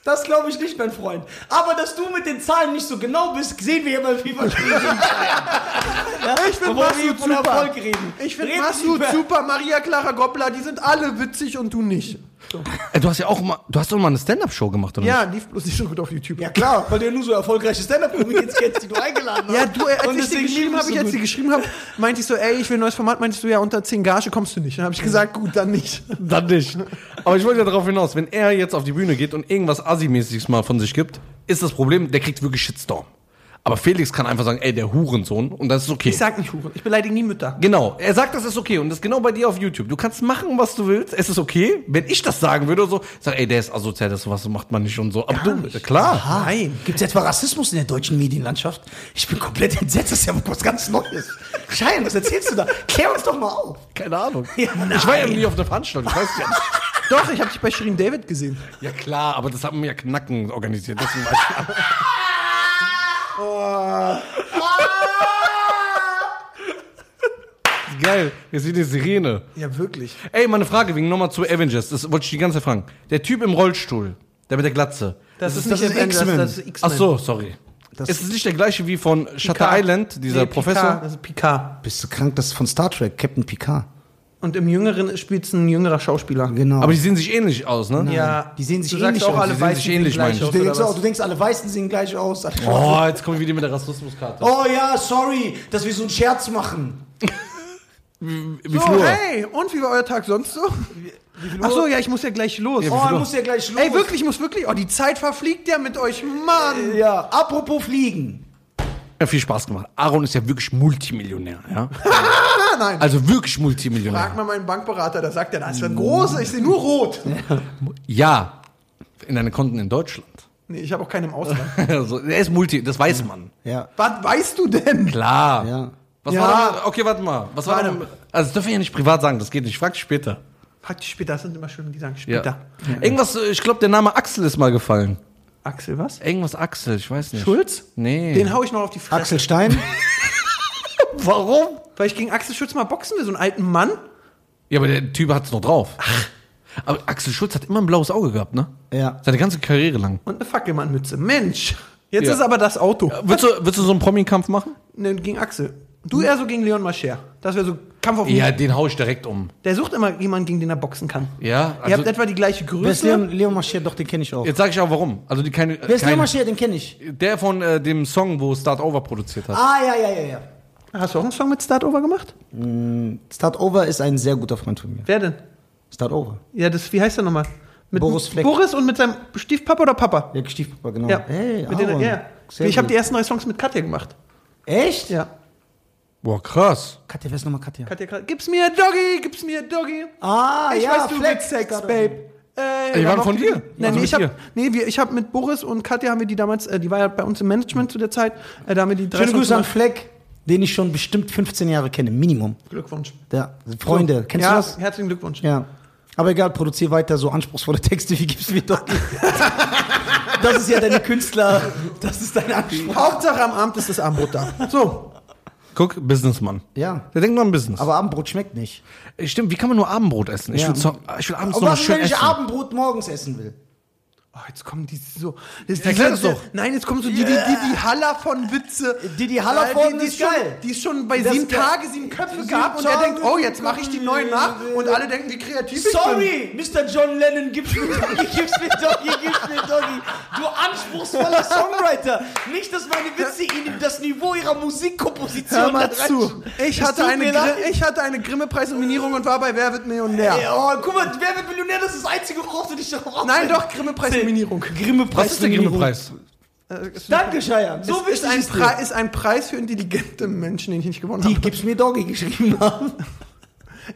S1: Das glaube ich nicht, mein Freund. Aber dass du mit den Zahlen nicht so genau bist, sehen wir ja beim FIFA-Spiel.
S3: Ich finde
S1: Obwohl wir
S3: Massoud
S1: von
S3: super.
S1: Erfolg reden.
S3: Ich finde
S1: Reden
S3: Massoud
S1: über-
S3: super. Maria Clara Goppler, die sind alle witzig und du nicht.
S2: Ey, du hast ja auch mal, du hast doch mal eine Stand-up-Show gemacht, oder?
S3: Ja, lief bloß nicht so gut auf YouTube.
S1: Ja klar, weil du ja nur so erfolgreiche Stand-Up-Comedians kennst, die du eingeladen hast.
S3: Ja, du, äh, als
S1: Und
S3: ich dir
S1: deswegen
S3: geschrieben habe, ich, als ich geschrieben habe, meinte ich so, ey, ich will ein neues Format, meintest du ja, unter 10 Gage kommst du nicht. Dann habe ich gesagt, gut, dann nicht.
S2: Dann nicht. Aber ich wollte ja darauf hinaus, wenn er jetzt auf die Bühne geht und irgendwas Assi-mäßiges mal von sich gibt, ist das Problem, der kriegt wirklich Shitstorm. Aber Felix kann einfach sagen, ey, der Hurensohn, und das ist okay.
S3: Ich sag nicht Huren, ich beleidige nie Mütter.
S2: Genau, er sagt, das ist okay und das ist genau bei dir auf YouTube. Du kannst machen, was du willst, es ist okay. Wenn ich das sagen würde oder so, sag, ey, der ist asozial, das sowas macht man nicht und so. Aber du, klar.
S3: Nein.
S1: Gibt es etwa Rassismus in der deutschen Medienlandschaft? Ich bin komplett entsetzt, das ist ja was ganz Neues. Schein, was erzählst du da? Klär uns doch mal auf.
S2: Keine Ahnung.
S1: Ja,
S2: ich war ja nie auf der Veranstaltung, ich weiß ja nicht.
S3: Doch, ich habe dich bei Shirin David gesehen.
S2: Ja klar, aber das haben wir ja Knacken organisiert. Deswegen weiß ich. Geil, jetzt sieht die Sirene.
S3: Ja, wirklich.
S2: Ey, meine Frage wegen nochmal zu Avengers, das wollte ich die ganze Zeit fragen. Der Typ im Rollstuhl, der mit der Glatze.
S3: Das, ist
S1: das
S3: nicht
S1: X-Men.
S3: das ist X-Men.
S2: Ach so, sorry.
S1: Das-
S2: es ist nicht der gleiche wie von Shutter
S3: Picard.
S2: Island, dieser
S3: Nee,
S2: Professor.
S3: Picard, das ist Picard.
S1: Bist du krank? Das ist von Star Trek, Captain Picard.
S3: Und im Jüngeren spielt es ein jüngerer Schauspieler.
S1: Genau.
S2: Aber die sehen sich ähnlich aus, ne?
S3: Ja,
S1: Die sehen sich
S3: du sagst
S1: ähnlich
S3: auch,
S1: aus.
S3: alle
S2: Die sehen
S3: Weißen
S2: sich ähnlich, meine ich.
S3: aus,
S1: du, denkst auch, du denkst, alle Weißen sehen gleich aus.
S2: Oh, jetzt kommen wir wieder mit der Rassismuskarte.
S1: Oh ja, sorry, dass wir so einen Scherz machen.
S2: wie
S3: So,
S2: Flur.
S3: hey, und wie war euer Tag sonst so? Ach so, ja, ich muss ja gleich los.
S1: Oh, er muss ja gleich los.
S3: Ey, wirklich, ich muss wirklich. Oh, die Zeit verfliegt ja mit euch, Mann.
S1: Ja, apropos Fliegen.
S2: Ja, viel Spaß gemacht. Aaron ist ja wirklich Multimillionär, ja?
S3: Nein.
S2: Also wirklich Multimillionär.
S3: Frag mal meinen Bankberater, der sagt ja, das ist ein großer, ich sehe nur rot.
S2: Ja, in deine Konten in Deutschland.
S3: Nee, ich habe auch keinen im Ausland.
S2: Also, er ist Multi, das weiß man.
S1: Ja.
S3: Was weißt du denn?
S2: Klar.
S1: Ja.
S2: Was
S3: Ja.
S2: war denn, okay, warte mal. Was war denn, also das dürfen wir ja nicht privat sagen, das geht nicht. Frag dich später.
S3: Frag dich später, das sind immer schön, die sagen
S2: Ja.
S3: später.
S2: Irgendwas, äh, ich glaube, der Name Axel ist mal gefallen.
S3: Axel, was?
S2: Irgendwas Axel, ich weiß nicht.
S3: Schulz?
S2: Nee.
S3: Den hau ich noch auf die Fresse.
S1: Axel Stein.
S2: Warum?
S3: Weil ich gegen Axel Schulz mal boxen will, so einen alten Mann.
S2: Ja, aber der Typ hat's noch drauf. Aber Axel Schulz hat immer ein blaues Auge gehabt, ne?
S1: Ja.
S2: Seine ganze Karriere lang.
S3: Und eine Fackelmannmütze. Mensch. Jetzt
S2: Ja.
S3: ist aber das Auto.
S2: Willst du, willst du so einen Promi-Kampf machen?
S3: Ne, gegen Axel. Du eher so gegen Leon Mascher. Das wäre so Kampf auf
S2: Ja,
S3: mich.
S2: den hau ich direkt um.
S3: Der sucht immer jemanden, gegen den er boxen kann.
S2: Ja,
S3: Ihr
S2: also,
S3: habt etwa die gleiche
S1: Wer ist
S3: Größe.
S1: Leon, Leon Mascher? Doch, den kenne ich auch.
S2: jetzt sage ich auch warum. Also die keine,
S1: Wer ist Leon
S2: keine
S1: Mascher? Den kenne ich.
S2: der von äh, dem Song, wo Start Over produziert hat.
S1: Ah, ja, ja, ja, ja.
S3: Hast du auch einen Song mit Start Over gemacht?
S1: Start Over ist ein sehr guter Freund von mir.
S3: Wer denn?
S1: Start Over.
S3: Ja, das, wie heißt der nochmal? Mit
S1: Boris Fleck.
S3: Boris und mit seinem Stiefpapa oder Papa?
S1: Der Stiefpapa, genau.
S3: Ja.
S1: Hey,
S3: mit denen,
S1: Aaron.
S3: ja.
S1: Sehr
S3: Ich habe
S1: gut.
S3: die ersten drei Songs mit Katja gemacht.
S1: Echt?
S3: Ja.
S2: Boah, krass.
S1: Katja, wer ist nochmal Katja?
S3: Katja, Katja, gib's mir Doggy, gib's mir Doggy.
S1: Ah,
S3: ich
S1: ja,
S3: weiß, du willst Sex, Babe. Äh,
S2: Die waren von
S3: die-
S2: dir?
S3: Nee,
S2: Also
S3: nee, ich habe
S2: dir?
S3: nee, wir- ich hab mit Boris und Katja haben wir die damals, äh, die war ja bei uns im Management zu der Zeit, äh, da haben wir die drei
S1: Schöne Grüße an. Fleck, den ich schon bestimmt 15 Jahre kenne, Minimum.
S3: Glückwunsch.
S1: Ja, Freunde,
S3: So.
S1: kennst
S3: ja,
S1: du das?
S3: Herzlichen Glückwunsch.
S1: Ja. Aber egal, produzier weiter so anspruchsvolle Texte, wie gibst du mir doch. das ist ja deine Künstler, das ist dein Anspruch.
S3: Hauptsache am Abend ist das Armbrot da. So,
S2: Guck, Businessmann.
S1: Ja.
S2: Der denkt nur an Business.
S1: Aber Abendbrot schmeckt nicht.
S2: Stimmt, wie kann man nur Abendbrot essen? Ich,
S1: Ja.
S2: will, so, ich will abends
S1: Und
S2: noch
S1: was
S2: was schön
S1: wenn ich
S2: essen.
S1: Abendbrot morgens essen will?
S3: Oh, jetzt kommen die so. Das,
S2: Erklär das doch.
S3: Nein, jetzt kommen so die, die, die, die Haller von Witze.
S1: Didi Hallervorden
S3: die, die
S1: ist
S3: schon,
S1: geil.
S3: Die ist schon bei
S1: Das
S3: sieben. Tage, sieben Köpfe gehabt und er denkt, oh, jetzt mache ich die neuen nach und alle denken, wie kreativ ich bin.
S1: Sorry, Mr. John Lennon, gib's mir Doggy, gib's mir Doggy, gib's mir Doggy. Du anspruchsvoller Songwriter. Nicht, dass meine Witze ihnen das Niveau ihrer Musikkomposition
S3: Hör mal zu. Ich hatte, eine ich hatte eine Grimme-Preis-Nominierung und war bei Wer wird Millionär.
S1: Ey, oh, guck mal, wer wird Millionär? Das ist das Einzige, worauf du dich darauf
S3: Nein, doch, Grimme-Preis-Nominierung.
S1: Grimme-Preis.
S2: Was ist der Grimme-Preis?
S1: Danke, Cheyenne. So
S3: ist
S1: wichtig
S3: ein,
S1: ist
S3: Pre ist ein Preis für intelligente Menschen, den ich nicht gewonnen
S1: Die
S3: habe.
S1: gib's mir Doggy geschrieben haben.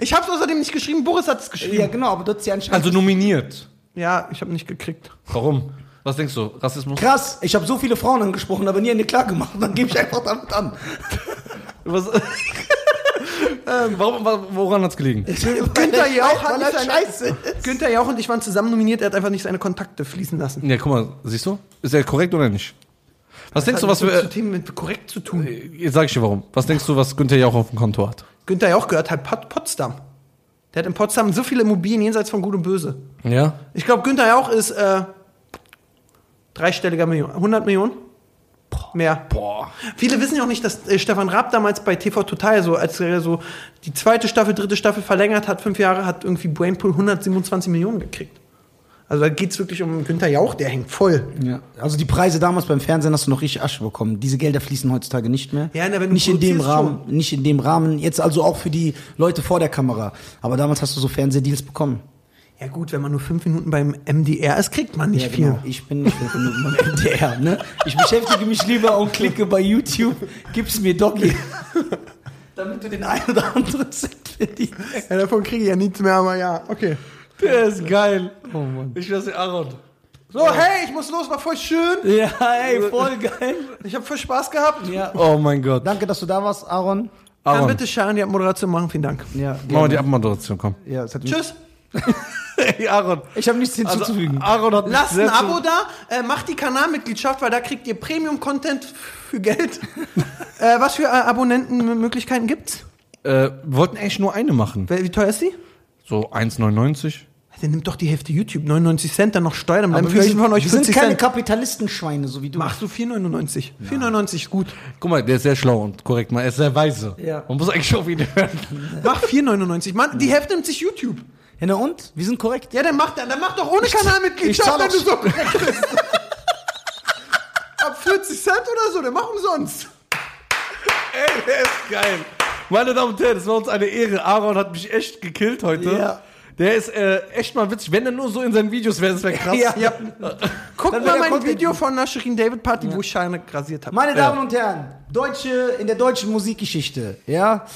S3: Ich habe es außerdem nicht geschrieben, Boris hat es geschrieben.
S1: Ja, genau, aber du hast ja anscheinend.
S2: Also nominiert.
S3: Ja, ich habe nicht gekriegt.
S2: Warum? Was denkst du? Rassismus?
S1: Krass, ich habe so viele Frauen angesprochen, aber nie eine klar gemacht. Dann gebe ich einfach damit an.
S2: Was? ähm, warum, wa- woran hat's gelegen?
S3: Günther Jauch hat nicht seine,
S1: scheiße.
S3: Günther Jauch und ich waren zusammen nominiert, er hat einfach nicht seine Kontakte fließen lassen.
S2: Ja, guck mal, siehst du? Ist er korrekt oder nicht? Was denkst du, was wir.
S3: mit Themen mit korrekt zu tun?
S2: Jetzt sag ich dir warum. Was denkst du, was Günther Jauch auf dem Konto hat?
S3: Günther Jauch gehört halt Pot Potsdam. Der hat in Potsdam so viele Immobilien jenseits von Gut und Böse.
S2: Ja?
S3: Ich glaube, Günther Jauch ist äh, dreistelliger Million. 100 Millionen? Mehr.
S2: Boah.
S3: Viele wissen ja auch nicht, dass äh, Stefan Raab damals bei TV Total so, als er so die zweite Staffel, dritte Staffel verlängert hat, fünf Jahre, hat irgendwie Brainpool 127 Millionen gekriegt. Also da geht's wirklich um Günther Jauch, der hängt voll.
S1: Ja. Also die Preise damals beim Fernsehen hast du noch richtig Asche bekommen. Diese Gelder fließen heutzutage nicht mehr.
S3: Ja, na, wenn du
S1: nicht in dem Rahmen, nicht in dem Rahmen. Jetzt also auch für die Leute vor der Kamera. Aber damals hast du so Fernsehdeals bekommen.
S3: Ja gut, wenn man nur fünf Minuten beim MDR ist, kriegt man nicht
S1: Ja,
S3: viel.
S1: genau. Ich bin nicht fünf Minuten beim MDR, ne? Ich beschäftige mich lieber und klicke bei YouTube, gib's mir Doggy. Damit du den ein oder anderen Cent verdienst.
S3: Ja, davon kriege ich ja nichts mehr, aber ja, okay.
S2: Der ist geil. Oh Mann. Ich weiß nicht, Aaron.
S3: So, hey, ich muss los, war voll schön.
S1: Ja, ey, voll geil.
S3: Ich habe voll Spaß gehabt.
S1: Ja.
S2: Oh mein Gott.
S1: Danke, dass du da warst, Aaron.
S3: Dann
S2: Aaron,
S3: bitte Sharon die Abmoderation machen, vielen Dank.
S1: Ja,
S2: mach mal die Abmoderation, komm.
S1: Ja,
S3: Tschüss.
S2: Hey, Aaron.
S1: Ich habe nichts
S2: Also,
S1: hinzuzufügen.
S2: Aaron hat
S3: Lasst ein
S2: sehr zu-
S3: Abo da, äh, macht die Kanalmitgliedschaft, weil da kriegt ihr Premium-Content für Geld. äh, was für äh, Abonnentenmöglichkeiten gibt's?
S2: Äh, wir wollten eigentlich nur eine machen.
S3: Wer- Wie teuer ist die?
S2: So 1,99.
S3: Der nimmt doch die Hälfte YouTube, 99 Cent, dann noch Steuern, dann bleiben
S1: Aber
S3: für
S1: wir
S3: jeden
S1: sind,
S3: von euch
S1: wir sind
S3: 50
S1: keine
S3: Cent.
S1: Kapitalistenschweine, so wie du.
S3: Machst du 4,99. 4,99 ist gut.
S2: Guck mal, der ist sehr schlau und korrekt. Man, er ist sehr weise.
S1: Ja.
S2: Man muss eigentlich auf ihn hören.
S3: Mach 4,99. Mann, die Hälfte nimmt sich YouTube.
S1: Ja, na und? Wir sind korrekt.
S3: Ja, dann mach, dann mach doch ohne Kanalmitgliedschaft, wenn du so korrekt bist. Ab 40 Cent oder so, dann mach umsonst.
S2: Ey, der ist geil. Meine Damen und Herren, es war uns eine Ehre. Aaron hat mich echt gekillt heute.
S1: Ja.
S2: Der ist äh, echt mal witzig. Wenn er nur so in seinen Videos wäre, das wäre krass.
S1: Ja.
S3: Ja. Guck
S1: Dann
S3: mal mein
S1: Content
S3: Video
S1: gut.
S3: von der Shirin David Party, wo ich Scheine rasiert habe.
S1: Meine Damen und Herren, Deutsche in der deutschen Musikgeschichte, ja.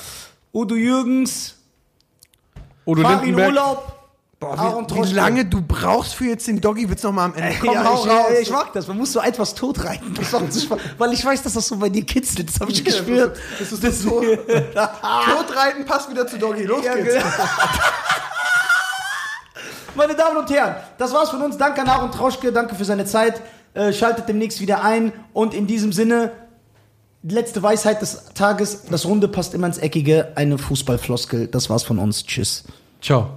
S1: Udo Jürgens,
S2: Udo
S1: Farin
S2: Lindenberg.
S1: Urlaub,
S3: Boah, wie, wie lange du brauchst für jetzt den Doggy, wird's noch mal am Ende. Komm,
S1: ja,
S3: hau
S1: ich,
S3: raus.
S1: ich mag das. Man muss so etwas totreiten. Das macht so Spaß, weil ich weiß, dass das so bei dir kitzelt. Das habe ich gespürt.
S3: Das ist das so. Totreiten passt wieder zu Doggy. Los
S1: Ja,
S3: geht's.
S1: genau. Meine Damen und Herren, das war's von uns. Danke an Aaron Troschke, danke für seine Zeit. Äh, schaltet demnächst wieder ein. Und in diesem Sinne, letzte Weisheit des Tages: Das Runde passt immer ins Eckige. Eine Fußballfloskel. Das war's von uns. Tschüss.
S2: Ciao.